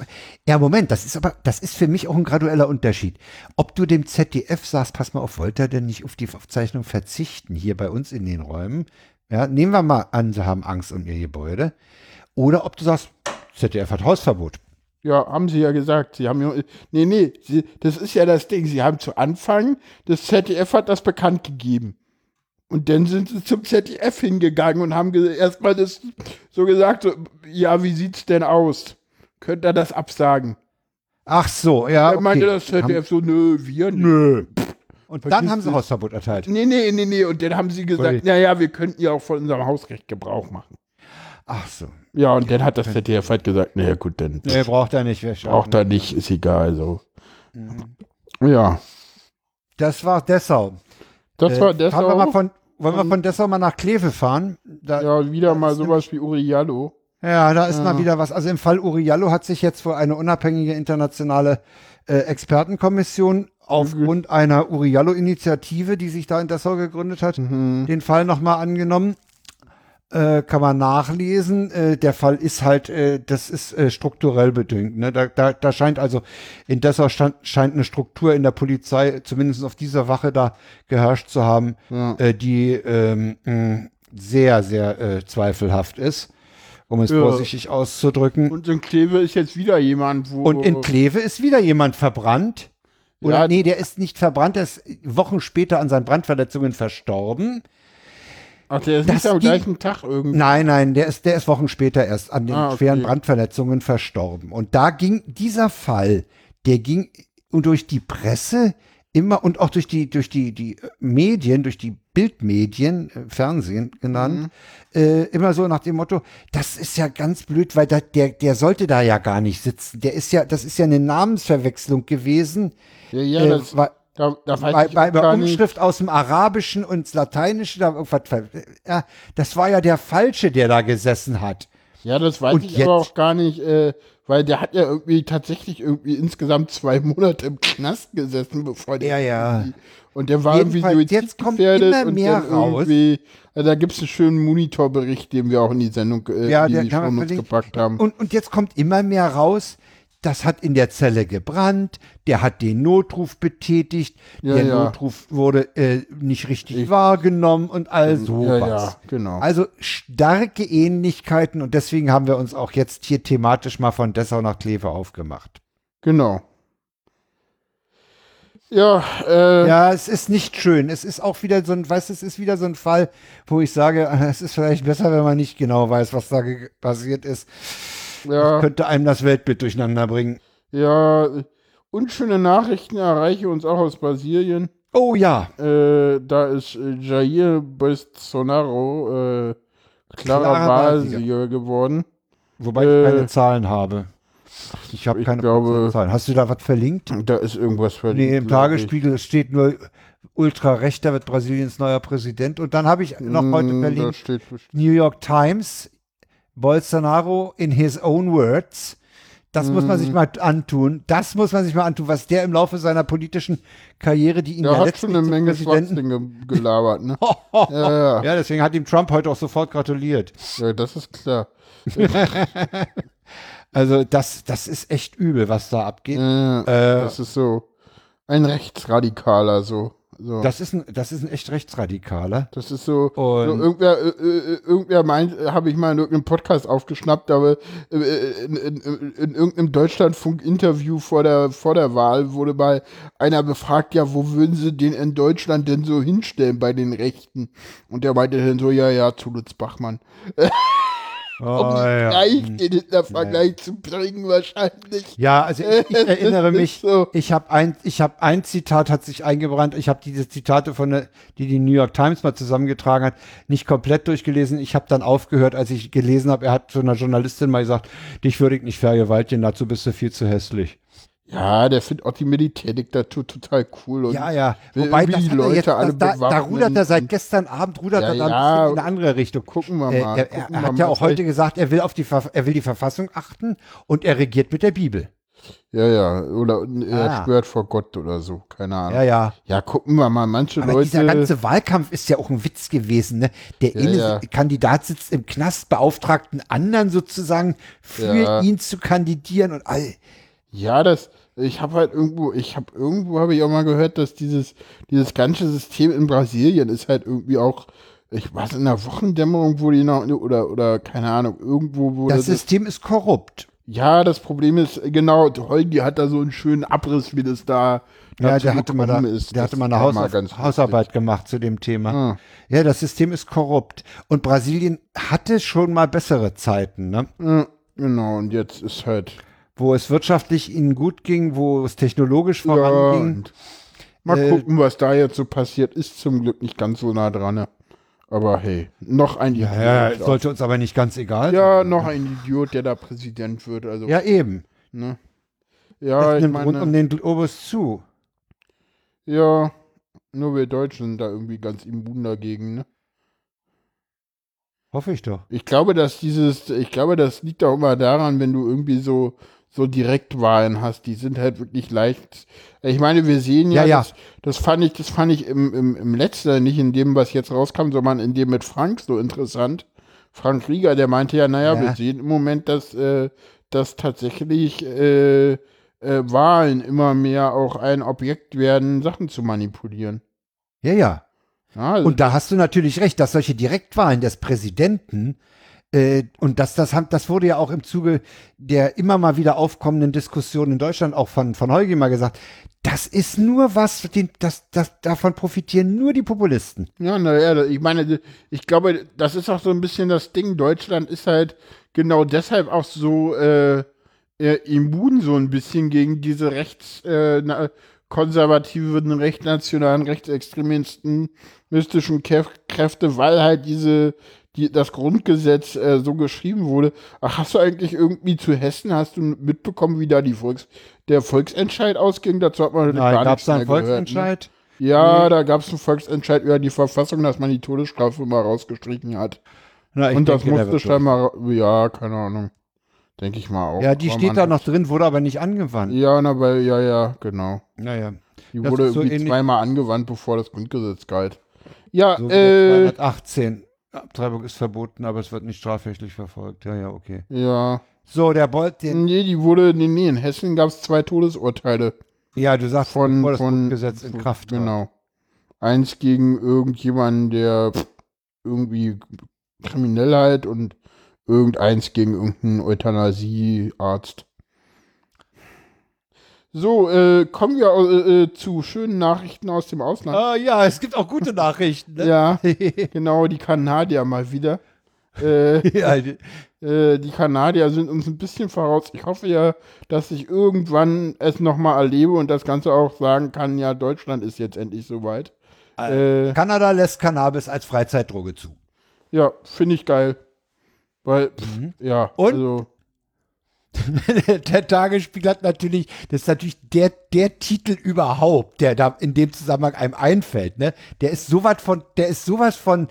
Ja, Moment, das ist aber, das ist für mich auch ein gradueller Unterschied. Ob du dem ZDF sagst, pass mal auf, wollt ihr denn nicht auf die Aufzeichnung verzichten, hier bei uns in den Räumen? Ja, nehmen wir mal an, sie haben Angst um ihr Gebäude. Oder ob du sagst, ZDF hat Hausverbot. Ja, haben sie ja gesagt. Sie haben ja, nee, nee, sie, das ist ja das Ding. Sie haben zu Anfang, das ZDF hat das bekannt gegeben. Und dann sind sie zum ZDF hingegangen und haben erstmal das so gesagt, so, ja, wie sieht's denn aus? Könnt ihr das absagen? Ach so, ja. Dann meinte okay. das ZDF so, nö, wir nicht. nö. Und dann haben sie. Hausverbot erteilt. Nee, nee, nee, nee. Und dann haben sie gesagt, naja, wir könnten ja auch von unserem Hausrecht Gebrauch machen. Ach so. Ja, und dann hat das ZDF halt gesagt, naja, gut, dann Nee, braucht er nicht. Braucht er nicht, ist egal, so. Mhm. Ja, Das war Dessau. Das Äh, war fahren wir mal von, wollen wir von Dessau mal nach Kleve fahren? Da, ja. Ja, wieder mal sowas wie Uriallo. da ist Ja. mal wieder was. Also im Fall Uriallo hat sich jetzt wohl eine unabhängige internationale äh, Expertenkommission aufgrund einer Uriallo-Initiative, die sich da in Dessau gegründet hat, Mhm. den Fall nochmal angenommen. Äh, kann man nachlesen. Äh, der Fall ist halt, äh, das ist äh, strukturell bedingt. Ne? Da, da, da scheint also, in Dessau stand, scheint eine Struktur in der Polizei, zumindest auf dieser Wache da geherrscht zu haben, Ja. äh, die ähm, mh, sehr, sehr äh, zweifelhaft ist, um es Ja. vorsichtig auszudrücken. Und in Kleve ist jetzt wieder jemand, wo. Und in Kleve ist wieder jemand verbrannt. Oder Ja. nee, der ist nicht verbrannt, der ist Wochen später an seinen Brandverletzungen verstorben. Ach, der ist nicht am gleichen Tag irgendwie. Nein, nein, der ist, der ist Wochen später erst an den Ah, okay. schweren Brandverletzungen verstorben. Und da ging dieser Fall, der ging und durch die Presse immer und auch durch die, durch die, die Medien, durch die Bildmedien, äh, Fernsehen genannt, Mhm. äh, immer so nach dem Motto, das ist ja ganz blöd, weil da, der, der sollte da ja gar nicht sitzen. Der ist ja, das ist ja eine Namensverwechslung gewesen. Ja, ja, äh, das, weil- da, da bei, bei der gar nicht. Umschrift aus dem Arabischen und ins Lateinische, da irgendwas, ver- ja, das war ja der Falsche, der da gesessen hat. Ja, das weiß Und ich jetzt- aber auch gar nicht, äh, weil der hat ja irgendwie tatsächlich irgendwie insgesamt zwei Monate im Knast gesessen, bevor der. Ja, ja. Und der war Jedenfalls, irgendwie jetzt kommt immer mehr raus. Also da gibt es einen schönen Monitorbericht, den wir auch in die Sendung äh, Ja, in die verlinken. gepackt haben. Und, und jetzt kommt immer mehr raus, das hat in der Zelle gebrannt, der hat den Notruf betätigt, Ja, der ja. Notruf wurde äh, nicht richtig Ich- wahrgenommen und all sowas. ja, ja, genau. Also starke Ähnlichkeiten und deswegen haben wir uns auch jetzt hier thematisch mal von Dessau nach Kleve aufgemacht. Genau. Ja, äh, Ja, es ist nicht schön. Es ist auch wieder so ein, weißt du, es ist wieder so ein Fall, wo ich sage, es ist vielleicht besser, wenn man nicht genau weiß, was da passiert ist. Ja, Könnte einem das Weltbild durcheinander bringen. ja, unschöne Nachrichten erreichen uns auch aus Brasilien. Oh ja, Äh, da ist äh, Jair Bolsonaro äh, klarer Wahlsieger geworden. wobei Äh, ich keine Zahlen habe. Ich habe keine glaube- Zahlen. Hast du da was verlinkt? Da ist irgendwas verlinkt. Nee, im glaub ich. Tagesspiegel steht nur ultrarechter wird Brasiliens neuer Präsident. Und dann habe ich noch heute Mm, Da verlinkt. New York Times, Bolsonaro in his own words. Das muss man Mhm. sich mal antun. Das muss man sich mal antun, was der im Laufe seiner politischen Karriere, die ihn Der ja hat schon eine Menge. Schwachsinn ge gelabert, ne? ja, ja, Ja, deswegen hat ihm Trump heute auch sofort gratuliert. ja, das ist klar. Also das, das ist echt übel, was da abgeht. Ja, Äh, das ist so ein Rechtsradikaler, so. So. das, ist ein, das ist ein echt Rechtsradikaler. Das ist so, so irgendwer, äh, äh, irgendwer meint, äh, habe ich mal in irgendeinem Podcast aufgeschnappt, aber äh, äh, in, in, in, in irgendeinem Deutschlandfunk-Interview vor der, vor der Wahl wurde mal einer befragt, ja, wo würden sie den in Deutschland denn so hinstellen bei den Rechten? Und der meinte dann so, ja, ja, zu Lutz Bachmann. um Oh, die ja. gleich Hm. den Hitler-Vergleich zu bringen, wahrscheinlich. Ja, also ich, ich erinnere mich, so. ich habe ein, ich habe ein Zitat hat sich eingebrannt. Ich habe diese Zitate von der, die die New York Times mal zusammengetragen hat, nicht komplett durchgelesen. Ich habe dann aufgehört, als ich gelesen habe. Er hat zu einer Journalistin mal gesagt, dich würde ich nicht vergewaltigen, dazu bist du viel zu hässlich. Ja, der findet auch die Militärdiktatur total cool. Und Ja, ja. Wobei das die er Leute jetzt, alle da, da rudert er seit gestern Abend rudert Ja, er da ein ja. in eine andere Richtung. Gucken wir Äh, mal. er gucken er wir hat ja auch heute gesagt, er will auf die er will die Verfassung achten und er regiert mit der Bibel. Ja, ja. Oder er Ah. schwört vor Gott oder so. Keine Ahnung. Ja, ja. Ja, gucken wir mal. Manche Aber Leute. dieser ganze Wahlkampf ist ja auch ein Witz gewesen. Ne? Der Ja, ja. Kandidat sitzt im Knast, beauftragt einen anderen sozusagen für Ja. ihn zu kandidieren und all. Ja, das, ich habe halt irgendwo, ich habe irgendwo habe ich auch mal gehört, dass dieses, dieses ganze System in Brasilien ist halt irgendwie auch, ich weiß, in der Wochendämmerung wurde die noch, oder, oder, keine Ahnung, irgendwo wurde Das System ist korrupt. ja, das Problem ist, genau, Holgi hat da so einen schönen Abriss, wie das da, Ja, der hatte mal, da, ist. der Das hatte mal eine war Hausar ganz lustig. Hausarbeit gemacht zu dem Thema. Ah. Ja, das System ist korrupt. Und Brasilien hatte schon mal bessere Zeiten, ne? Genau, und jetzt ist halt, wo es wirtschaftlich ihnen gut ging, wo es technologisch ja, voranging. und mal Äh, gucken, was da jetzt so passiert, ist zum Glück nicht ganz so nah dran, ne? Aber hey, noch ein Ja, Idiot. ja, sollte uns aber nicht ganz egal Ja, sein. noch ein Idiot, der da Präsident wird. Also, Ja, eben. ne? Ja, Das ich nimmt rund um meine, den Globus zu. ja, nur wir Deutschen sind da irgendwie ganz immun dagegen, ne? Hoffe ich doch. Ich glaube, dass dieses, ich glaube, das liegt auch immer daran, wenn du irgendwie so, so Direktwahlen hast, die sind halt wirklich leicht. Ich meine, wir sehen ja, Ja, ja. Das, das fand ich, das fand ich im, im, im letzten, nicht in dem, was jetzt rauskam, sondern in dem mit Frank so interessant. Frank Rieger, der meinte ja, naja, Ja. wir sehen im Moment, dass, äh, dass tatsächlich äh, äh, Wahlen immer mehr auch ein Objekt werden, Sachen zu manipulieren. Ja, ja. Ja, also Und da hast du natürlich recht, dass solche Direktwahlen des Präsidenten und das, das, das wurde ja auch im Zuge der immer mal wieder aufkommenden Diskussion in Deutschland auch von, von Heugi mal gesagt, das ist nur was, den, das, das, davon profitieren nur die Populisten. Ja, naja, ich meine, ich glaube, das ist auch so ein bisschen das Ding. Deutschland ist halt genau deshalb auch so äh, äh, immun so ein bisschen gegen diese rechts äh, konservativen, mystischen Käf Kräfte, weil halt diese die, das Grundgesetz äh, so geschrieben wurde. Ach, hast du eigentlich irgendwie zu Hessen, hast du mitbekommen, wie da die Volks, der Volksentscheid ausging? Dazu hat man Nein, gar gab nichts es da mehr einen gehört, ne? Volksentscheid? Ja, da gab es einen Volksentscheid über die Verfassung, dass man die Todesstrafe mal rausgestrichen hat. Na, ich Und das musste scheinbar, ja, keine Ahnung. Denke ich mal auch. Ja, die steht da noch drin, wurde aber nicht angewandt. Ja, na, weil, ja, ja, genau. Naja. Die Das wurde so irgendwie zweimal angewandt, bevor das Grundgesetz galt. Ja, So äh, 218. Abtreibung ist verboten, aber es wird nicht strafrechtlich verfolgt. Ja, ja, okay. ja. So, der Bolt, den, Nee, die wurde, nee, nee, in Hessen gab es zwei Todesurteile. ja, du sagst, Von, bevor das von, Grundgesetz in Kraft war. Genau. Eins gegen irgendjemanden, der irgendwie kriminell halt und irgendeins gegen irgendeinen Euthanasiearzt. So, äh, kommen wir äh, äh, zu schönen Nachrichten aus dem Ausland. Ah, ja, es gibt auch gute Nachrichten. Ne? Ja, genau, die Kanadier mal wieder. Äh, ja, die- äh, die Kanadier sind uns ein bisschen voraus. Ich hoffe ja, dass ich irgendwann es nochmal erlebe und das Ganze auch sagen kann, ja, Deutschland ist jetzt endlich soweit. Äh, Kanada lässt Cannabis als Freizeitdroge zu. ja, finde ich geil. Weil, pff, ja, Und? also, der Tagesspiegel hat natürlich, das ist natürlich der, der Titel überhaupt, der da in dem Zusammenhang einem einfällt, ne? Der ist sowas von, der ist sowas von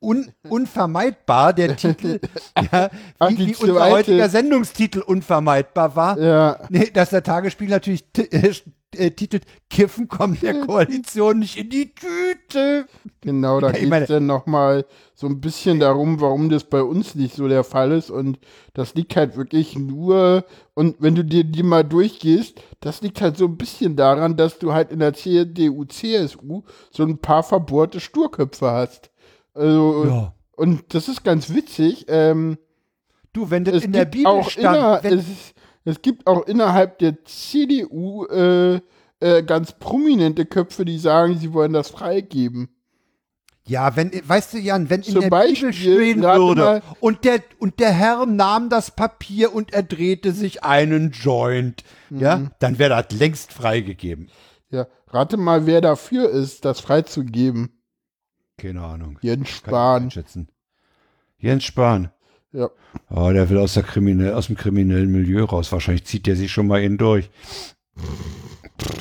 un, unvermeidbar, der Titel, ja, Ach, wie, wie unser heutiger Sendungstitel unvermeidbar war. ja, Nee, dass der Tagesspiegel natürlich t- äh, titelt, Kiffen kommt der Koalition nicht in die Tüte. genau, da geht es dann nochmal so ein bisschen darum, warum das bei uns nicht so der Fall ist. Und das liegt halt wirklich nur, und wenn du dir die mal durchgehst, das liegt halt so ein bisschen daran, dass du halt in der CDU, CSU so ein paar verbohrte Sturköpfe hast. Also, Ja. und das ist ganz witzig. Ähm, Du, wenn das es in der Bibel stand, wenn, es, gibt auch innerhalb der CDU äh, äh, ganz prominente Köpfe, die sagen, sie wollen das freigeben. Ja, wenn, weißt du, Jan, wenn in Zum der Beispiel, Bibel stehen würde und der, und der Herr nahm das Papier und er drehte sich einen Joint, Mhm. ja, dann wäre das längst freigegeben. Ja, rate mal, wer dafür ist, das freizugeben. Keine Ahnung. Jens Spahn. Jens Spahn. Ja. Oh, der will aus, der kriminell, aus dem kriminellen Milieu raus. Wahrscheinlich zieht der sich schon mal in durch.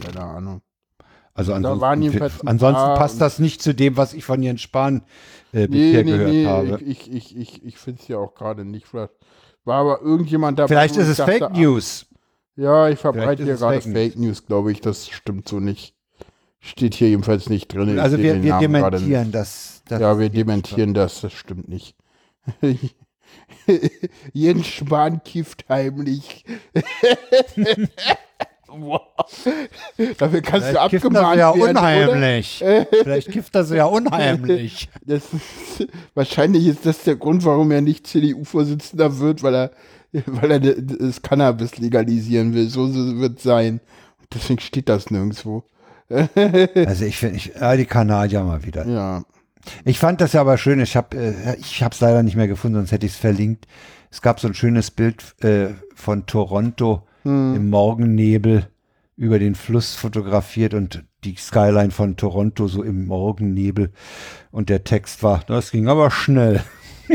Keine Ahnung. Also ansonsten, ein ansonsten passt das nicht zu dem, was ich von Jens Spahn äh, bisher nee, gehört nee, habe. ich, ich, ich, ich, finde es ja auch gerade nicht. Vielleicht war aber irgendjemand dabei. Vielleicht ist es dachte, Fake ah, News. Ja, ich verbreite hier gerade Fake Fake, News, glaube ich. Das stimmt so nicht. Steht hier jedenfalls nicht drin. Ich Also wir, wir dementieren das. das Ja, wir dementieren das. Das stimmt nicht. Jens Spahn kifft heimlich. Wow. Dafür kannst du Vielleicht kifft das abgemahnt ja werden, unheimlich. Vielleicht kifft das ja unheimlich. Das ist, wahrscheinlich ist das der Grund, warum er nicht CDU-Vorsitzender wird, weil er, weil er das Cannabis legalisieren will. So wird es sein. Deswegen steht das nirgendwo. Also ich finde, ja, die Kanadier mal wieder. Ja. Ich fand das ja aber schön. Ich habe äh, ich habe es leider nicht mehr gefunden, sonst hätte ich es verlinkt. Es gab so ein schönes Bild äh, von Toronto im Morgennebel über den Fluss fotografiert und die Skyline von Toronto so im Morgennebel. Und der Text war, das ging aber schnell.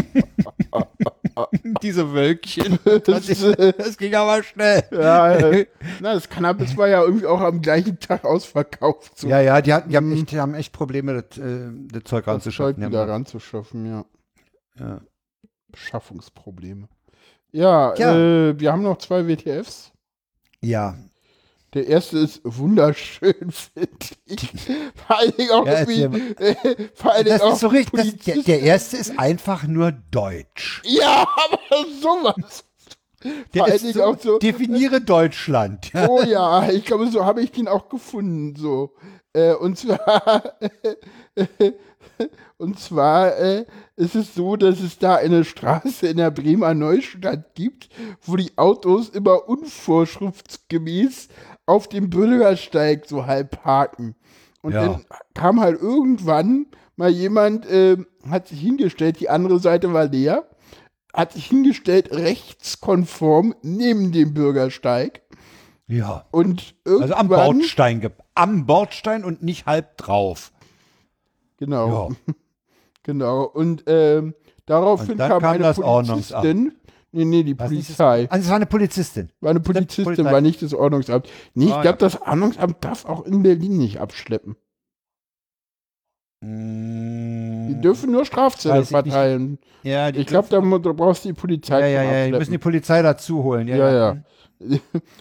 Diese Wölkchen. Das, das ging aber schnell. ja na, das Cannabis war ja irgendwie auch am gleichen Tag ausverkauft. So Ja, ja, die, hatten, die, haben, echt, die haben echt Probleme, das, äh, das Zeug das Zeug ranzuschaffen. Die haben- wieder ranzuschaffen, ja. Ja. Beschaffungsprobleme. Ja, Ja. Äh, wir haben noch zwei WTFs. ja, Der erste ist wunderschön, finde ich. Vor allen Dingen auch, Ja, irgendwie, äh, vor allen Dingen das auch ist so richtig. Das, der, der erste ist einfach nur deutsch. Ja, aber sowas. Der Vor allen ist Dingen so, auch so, definiere Deutschland. Oh ja, ich glaube, so habe ich den auch gefunden, so. Äh, und zwar, und zwar äh, ist es so, dass es da eine Straße in der Bremer Neustadt gibt, wo die Autos immer unvorschriftsgemäß auf dem Bürgersteig so halb parken. Und Ja. dann kam halt irgendwann mal jemand, äh, hat sich hingestellt, die andere Seite war leer, hat sich hingestellt, rechtskonform neben dem Bürgersteig. ja. Und Also am Bordstein. Am Bordstein und nicht halb drauf. Genau, genau. Und ähm, daraufhin Und dann kam, kam eine. Polizistin. Nee, nee, die Was nicht Polizei. Also es war eine Polizistin. War eine Polizistin, Polizei. war nicht das Ordnungsamt. Nee, ich Ah, glaube, das Ordnungsamt darf auch in Berlin nicht abschleppen. Die Mm, dürfen nur Strafzettel Weiß ich verteilen. ja, die Ich glaube, da, brauchst du die Polizei ja, ja, ja, die müssen die Abschleppen. Polizei dazu holen. Ja, Ja, ja.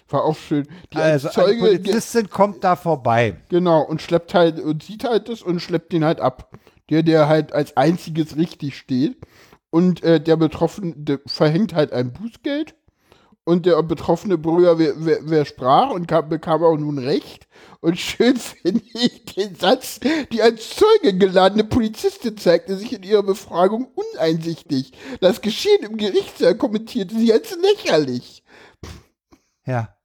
War auch schön. Die Also als eine Zeuge, Polizistin kommt da vorbei. Genau, und schleppt halt und sieht halt das und schleppt den halt ab. Der, der halt als einziges richtig steht. Und äh, der Betroffene der verhängt halt ein Bußgeld. Und der betroffene Bürger, wer, wer, wer sprach und kam, bekam auch nun Recht. Und schön finde ich den Satz, die als Zeuge geladene Polizistin zeigte sich in ihrer Befragung uneinsichtig. Das Geschehen im Gerichtssaal kommentierte sie als lächerlich. Ja.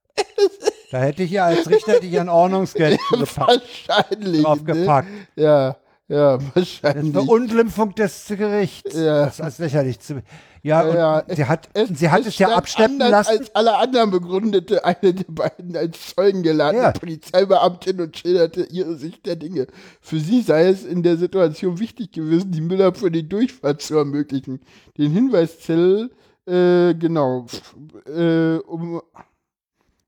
Da hätte ich ja als Richter dich an Ordnungsgeld gepackt, Wahrscheinlich. Ne? draufgepackt. Ja, ja, wahrscheinlich. eine Unglimpfung des Gerichts. Ja. Das ist als lächerlich zu. Ja, und Ja, sie hat, sie hat es, ja stand abschleppen lassen. als alle anderen begründete eine der beiden als Zeugen geladene Ja. Polizeibeamtin und schilderte ihre Sicht der Dinge. Für sie sei es in der Situation wichtig gewesen, die Müller für die Durchfahrt zu ermöglichen. Den Hinweiszettel, äh, genau, äh, um,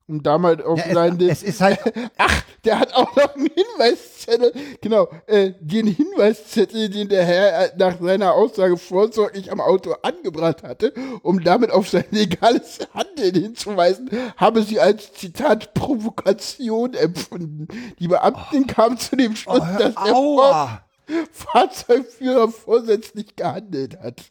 um damals auf Ja, seine es, es ist halt, Ach, der hat auch noch einen Hinweiszettel. Genau, äh, den Hinweiszettel, den der Herr äh, nach seiner Aussage vorsorglich am Auto angebracht hatte, um damit auf sein legales Handeln hinzuweisen, habe sie als Zitat Provokation empfunden. Die Beamtin kam zu dem Schluss, oh, dass der aua. Fahrzeugführer vorsätzlich gehandelt hat.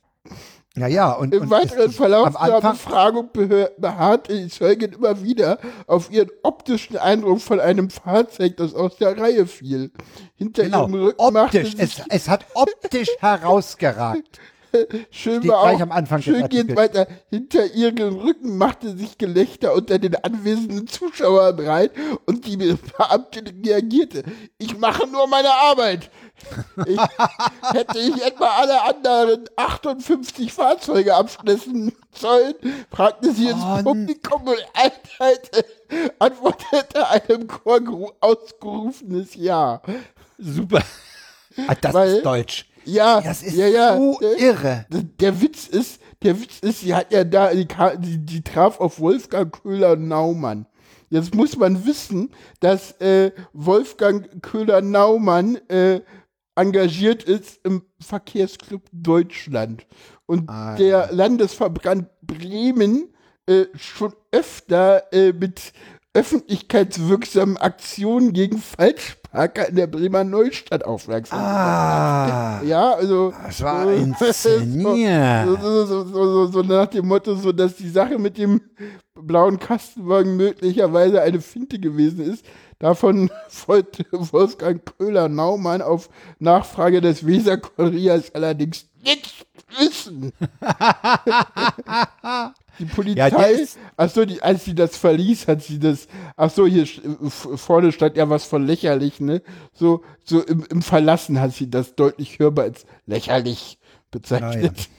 Ja, ja, und, Im und weiteren Verlauf der Befragung beharrte die Zeugin immer wieder auf ihren optischen Eindruck von einem Fahrzeug, das aus der Reihe fiel. Hinter genau, ihrem Rücken machte optisch, sich es, es hat optisch herausgeragt. schön war auch, am schön geht weiter. Hinter ihrem Rücken machte sich Gelächter unter den anwesenden Zuschauern breit und die Beamtin reagierte. Ich mache nur meine Arbeit. Ich, hätte ich etwa alle anderen 58 Fahrzeuge abschließen sollen, fragte sie ins Oh, Publikum und Einheit antwortete einem Chor ausgerufenes Ja. Super. Ah, das Weil- ist Deutsch. Ja, Das ist ja, ja. so der, irre. der Witz ist, der Witz ist, sie hat ja da, die, die, die traf auf Wolfgang Köhler-Naumann. Jetzt muss man wissen, dass äh, Wolfgang Köhler-Naumann äh, engagiert ist im Verkehrsclub Deutschland. Und Ah, der Landesverband Bremen äh, schon öfter äh, mit öffentlichkeitswirksamen Aktionen gegen Falschparker in der Bremer Neustadt aufmerksam Ah, ja, also. das war so- inszeniert. So, so, so, so, so, so nach dem Motto, so dass die Sache mit dem blauen Kastenwagen möglicherweise eine Finte gewesen ist. Davon wollte Wolfgang Köhler-Naumann auf Nachfrage des Weser-Kuriers allerdings nichts wissen. Die Polizei, Ja, ist- achso, die, als sie das verließ, hat sie das, achso, hier f- vorne stand ja was von lächerlich, ne? So, so im, im Verlassen hat sie das deutlich hörbar als lächerlich bezeichnet.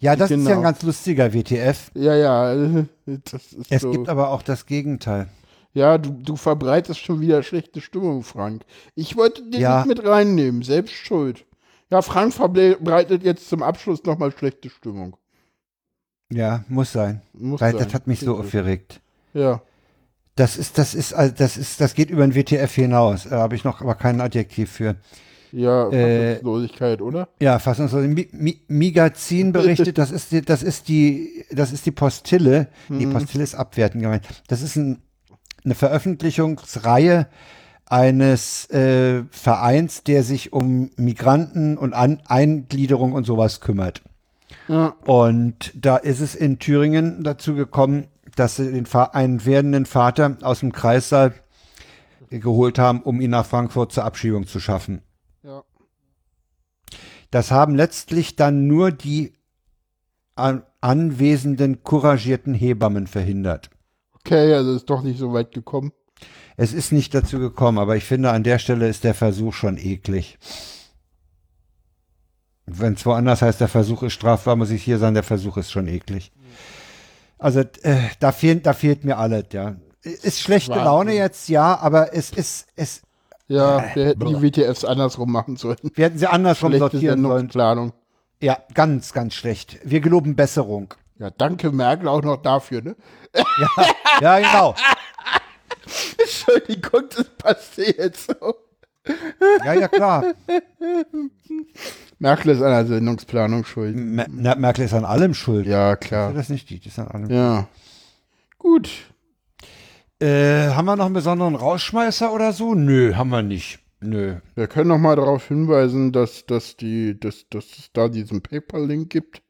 Ja, das ist ja Genau. ein ganz lustiger WTF. Ja, ja, äh, das ist Es so. gibt aber auch das Gegenteil. Ja, du, du verbreitest schon wieder schlechte Stimmung, Frank. Ich wollte den Ja. nicht mit reinnehmen, selbst schuld. Ja, Frank verbreitet jetzt zum Abschluss nochmal schlechte Stimmung. Ja, muss sein. Muss Weil sein. das hat mich so aufgeregt. Ja. Das ist, das ist, also das ist, das geht über den WTF hinaus. Da habe ich noch aber kein Adjektiv für. Ja, Äh, Fassungslosigkeit, oder? Ja, fassungslos. Mi Mi Migazin berichtet, das ist die, das ist die, das ist die Postille. Die Mhm. Postille ist abwertend gemeint. Das ist ein, eine Veröffentlichungsreihe eines äh, Vereins, der sich um Migranten und An Eingliederung und sowas kümmert. Ja. Und da ist es in Thüringen dazu gekommen, dass sie den einen werdenden Vater aus dem Kreissaal geholt haben, um ihn nach Frankfurt zur Abschiebung zu schaffen. ja. Das haben letztlich dann nur die an anwesenden, couragierten Hebammen verhindert. Okay, also ist doch nicht so weit gekommen. Es ist nicht dazu gekommen, aber ich finde, an der Stelle ist der Versuch schon eklig. Wenn es woanders heißt, der Versuch ist strafbar, muss ich hier sagen, der Versuch ist schon eklig. Also äh, da, fehlt, da fehlt mir alles, ja. Ist schlechte Wahnsinn. Laune jetzt, ja, aber es ist, es, Ja, Äh, wir hätten die WTFs andersrum machen sollen. wir hätten sie andersrum Schlechte sortieren sollen. Ja, ganz, ganz schlecht. Wir geloben Besserung. Ja, danke Merkel auch noch dafür, ne? Ja, genau. Entschuldigung, das passt jetzt so. Ja, ja, klar. Merkel ist an der Sendungsplanung schuld. Mer Mer- Merkel ist an allem schuld. Ja, Ist klar. das nicht die? die ist an allem. Ja. Gut. Äh, haben wir noch einen besonderen Rausschmeißer oder so? Nö, haben wir nicht. Nö. Wir können noch mal darauf hinweisen, dass, dass, die, dass, dass es da diesen PayPal-Link gibt,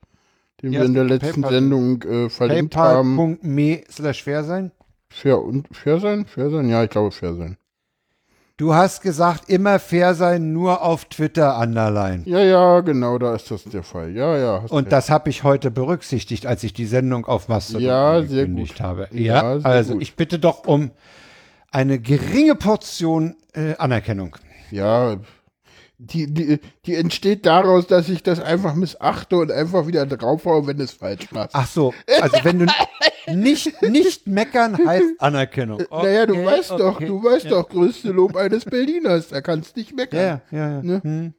den Ja, wir in der letzten PayPal- Sendung äh, verlinkt haben. PayPal.me slash fair sein. Fair und fair sein? Fair sein? Ja, ich glaube fair sein. Du hast gesagt, immer fair sein, nur auf Twitter, Underline. Ja, ja, genau, da ist das der Fall. Ja, ja. Und recht. das habe ich heute berücksichtigt, als ich die Sendung auf Mastodon Ja, gut. habe. Ja, Ja, also gut. ich bitte doch um eine geringe Portion äh, Anerkennung. Ja, die, die, die entsteht daraus, dass ich das einfach missachte und einfach wieder draufhaue, wenn es falsch macht. Ach so, also wenn du nicht, nicht meckern heißt Anerkennung. naja, du Okay, weißt doch, okay. du weißt doch, größte Lob eines Berliners, da kannst nicht meckern. Ja, ja, ja. Ne? Hm.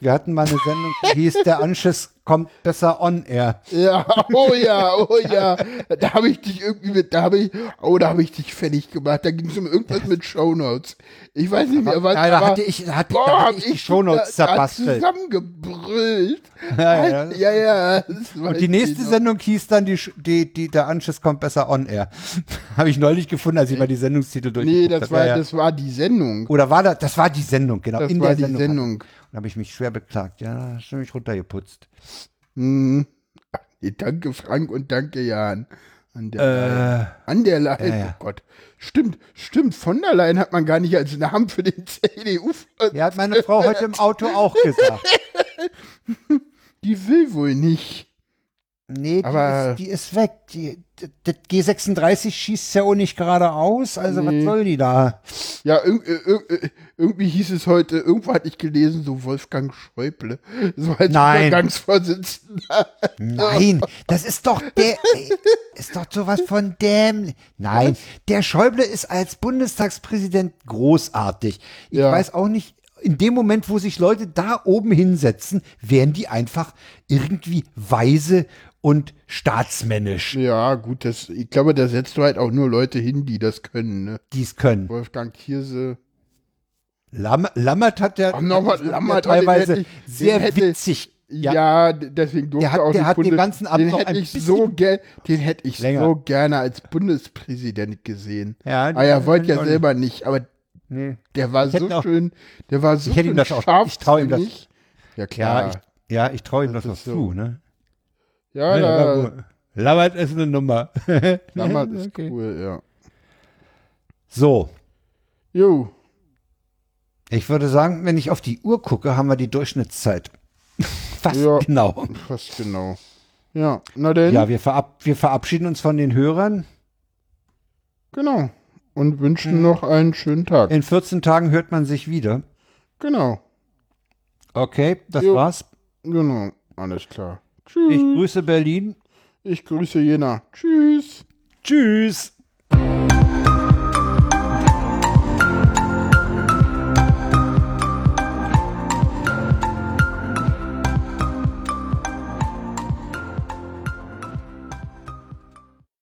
Wir hatten mal eine Sendung, die hieß Der Anschiss kommt besser on air. Ja, oh ja, oh ja. Da habe ich dich irgendwie mit, da habe ich, oh, da habe ich dich fertig gemacht. Da ging es um irgendwas mit Shownotes. Ich weiß nicht mehr, was, Ja, da hatte ich, da hatte, boah, da hatte ich die Shownotes da, da zerbastelt. zusammengebrüllt. Ja, ja. ja, ja. Und die ich nächste noch. Sendung hieß dann, die, die, die, der Anschiss kommt besser on air. Habe ich neulich gefunden, als ich mal die Sendungstitel Nee, durchgeguckt das habe. war, Ja, das war die Sendung. Oder war das, das war die Sendung, genau. Das in war der die Sendung. Sendung. Da habe ich mich schwer beklagt. Ja, hast du mich runtergeputzt. Hm. Nee, danke Frank und danke Jan. An der Äh, Leyen. An der Leyen, ja, ja. oh Gott. Stimmt, stimmt. Von der Leyen hat man gar nicht als Namen für den CDU. ja, hat meine Frau heute im Auto auch gesagt. Die will wohl nicht. Nee, die, ist, die ist weg. Die, das G36 schießt ja auch nicht geradeaus. Also Nee. was soll die da? Ja, irg irg irgendwie hieß es heute, irgendwo hatte ich gelesen, so Wolfgang Schäuble, so als Nein. Übergangsvorsitzender. Nein, das ist doch der, ey, ist doch sowas von dem. Nein, der Schäuble ist als Bundestagspräsident großartig. Ich Ja. weiß auch nicht, in dem Moment, wo sich Leute da oben hinsetzen, werden die einfach irgendwie weise und staatsmännisch, Ja, gut, das, ich glaube, da setzt du halt auch nur Leute hin, die das können, ne? die es können. Wolfgang Thierse. Lam Lammert hat ja, Ach, nochmal, hat ja Lammert, teilweise den hätte ich- sehr den hätte- witzig. Ja, d- deswegen durfte hat- auch der nicht hat den Bundes- ganzen Abend den hätte ich so den hätte ich länger. so gerne als Bundespräsident gesehen. Ja, ah, er wollte ja auch selber nicht, aber Nee. der war so auch- schön, der war so Ich hätte ihm schön das auch- ich trau ihm das- scharfsinnig. Ja, Ja, klar. ich, ja, ich traue ihm das, Das noch ist so. zu, ne? Ja, da, Lammert ist eine Nummer. Lammert ist Okay. cool, ja. So, Jo, ich würde sagen, wenn ich auf die Uhr gucke, haben wir die Durchschnittszeit. Fast Ja. genau. fast genau. Ja, na denn, Ja, wir, verab wir verabschieden uns von den Hörern. genau. Und Mhm. wünschen noch einen schönen Tag. In 14 Tagen hört man sich wieder. Genau, Okay, das Jo. war's. genau. Alles klar. Ich Tschüss. grüße Berlin. Ich grüße Jena. Tschüss. Tschüss.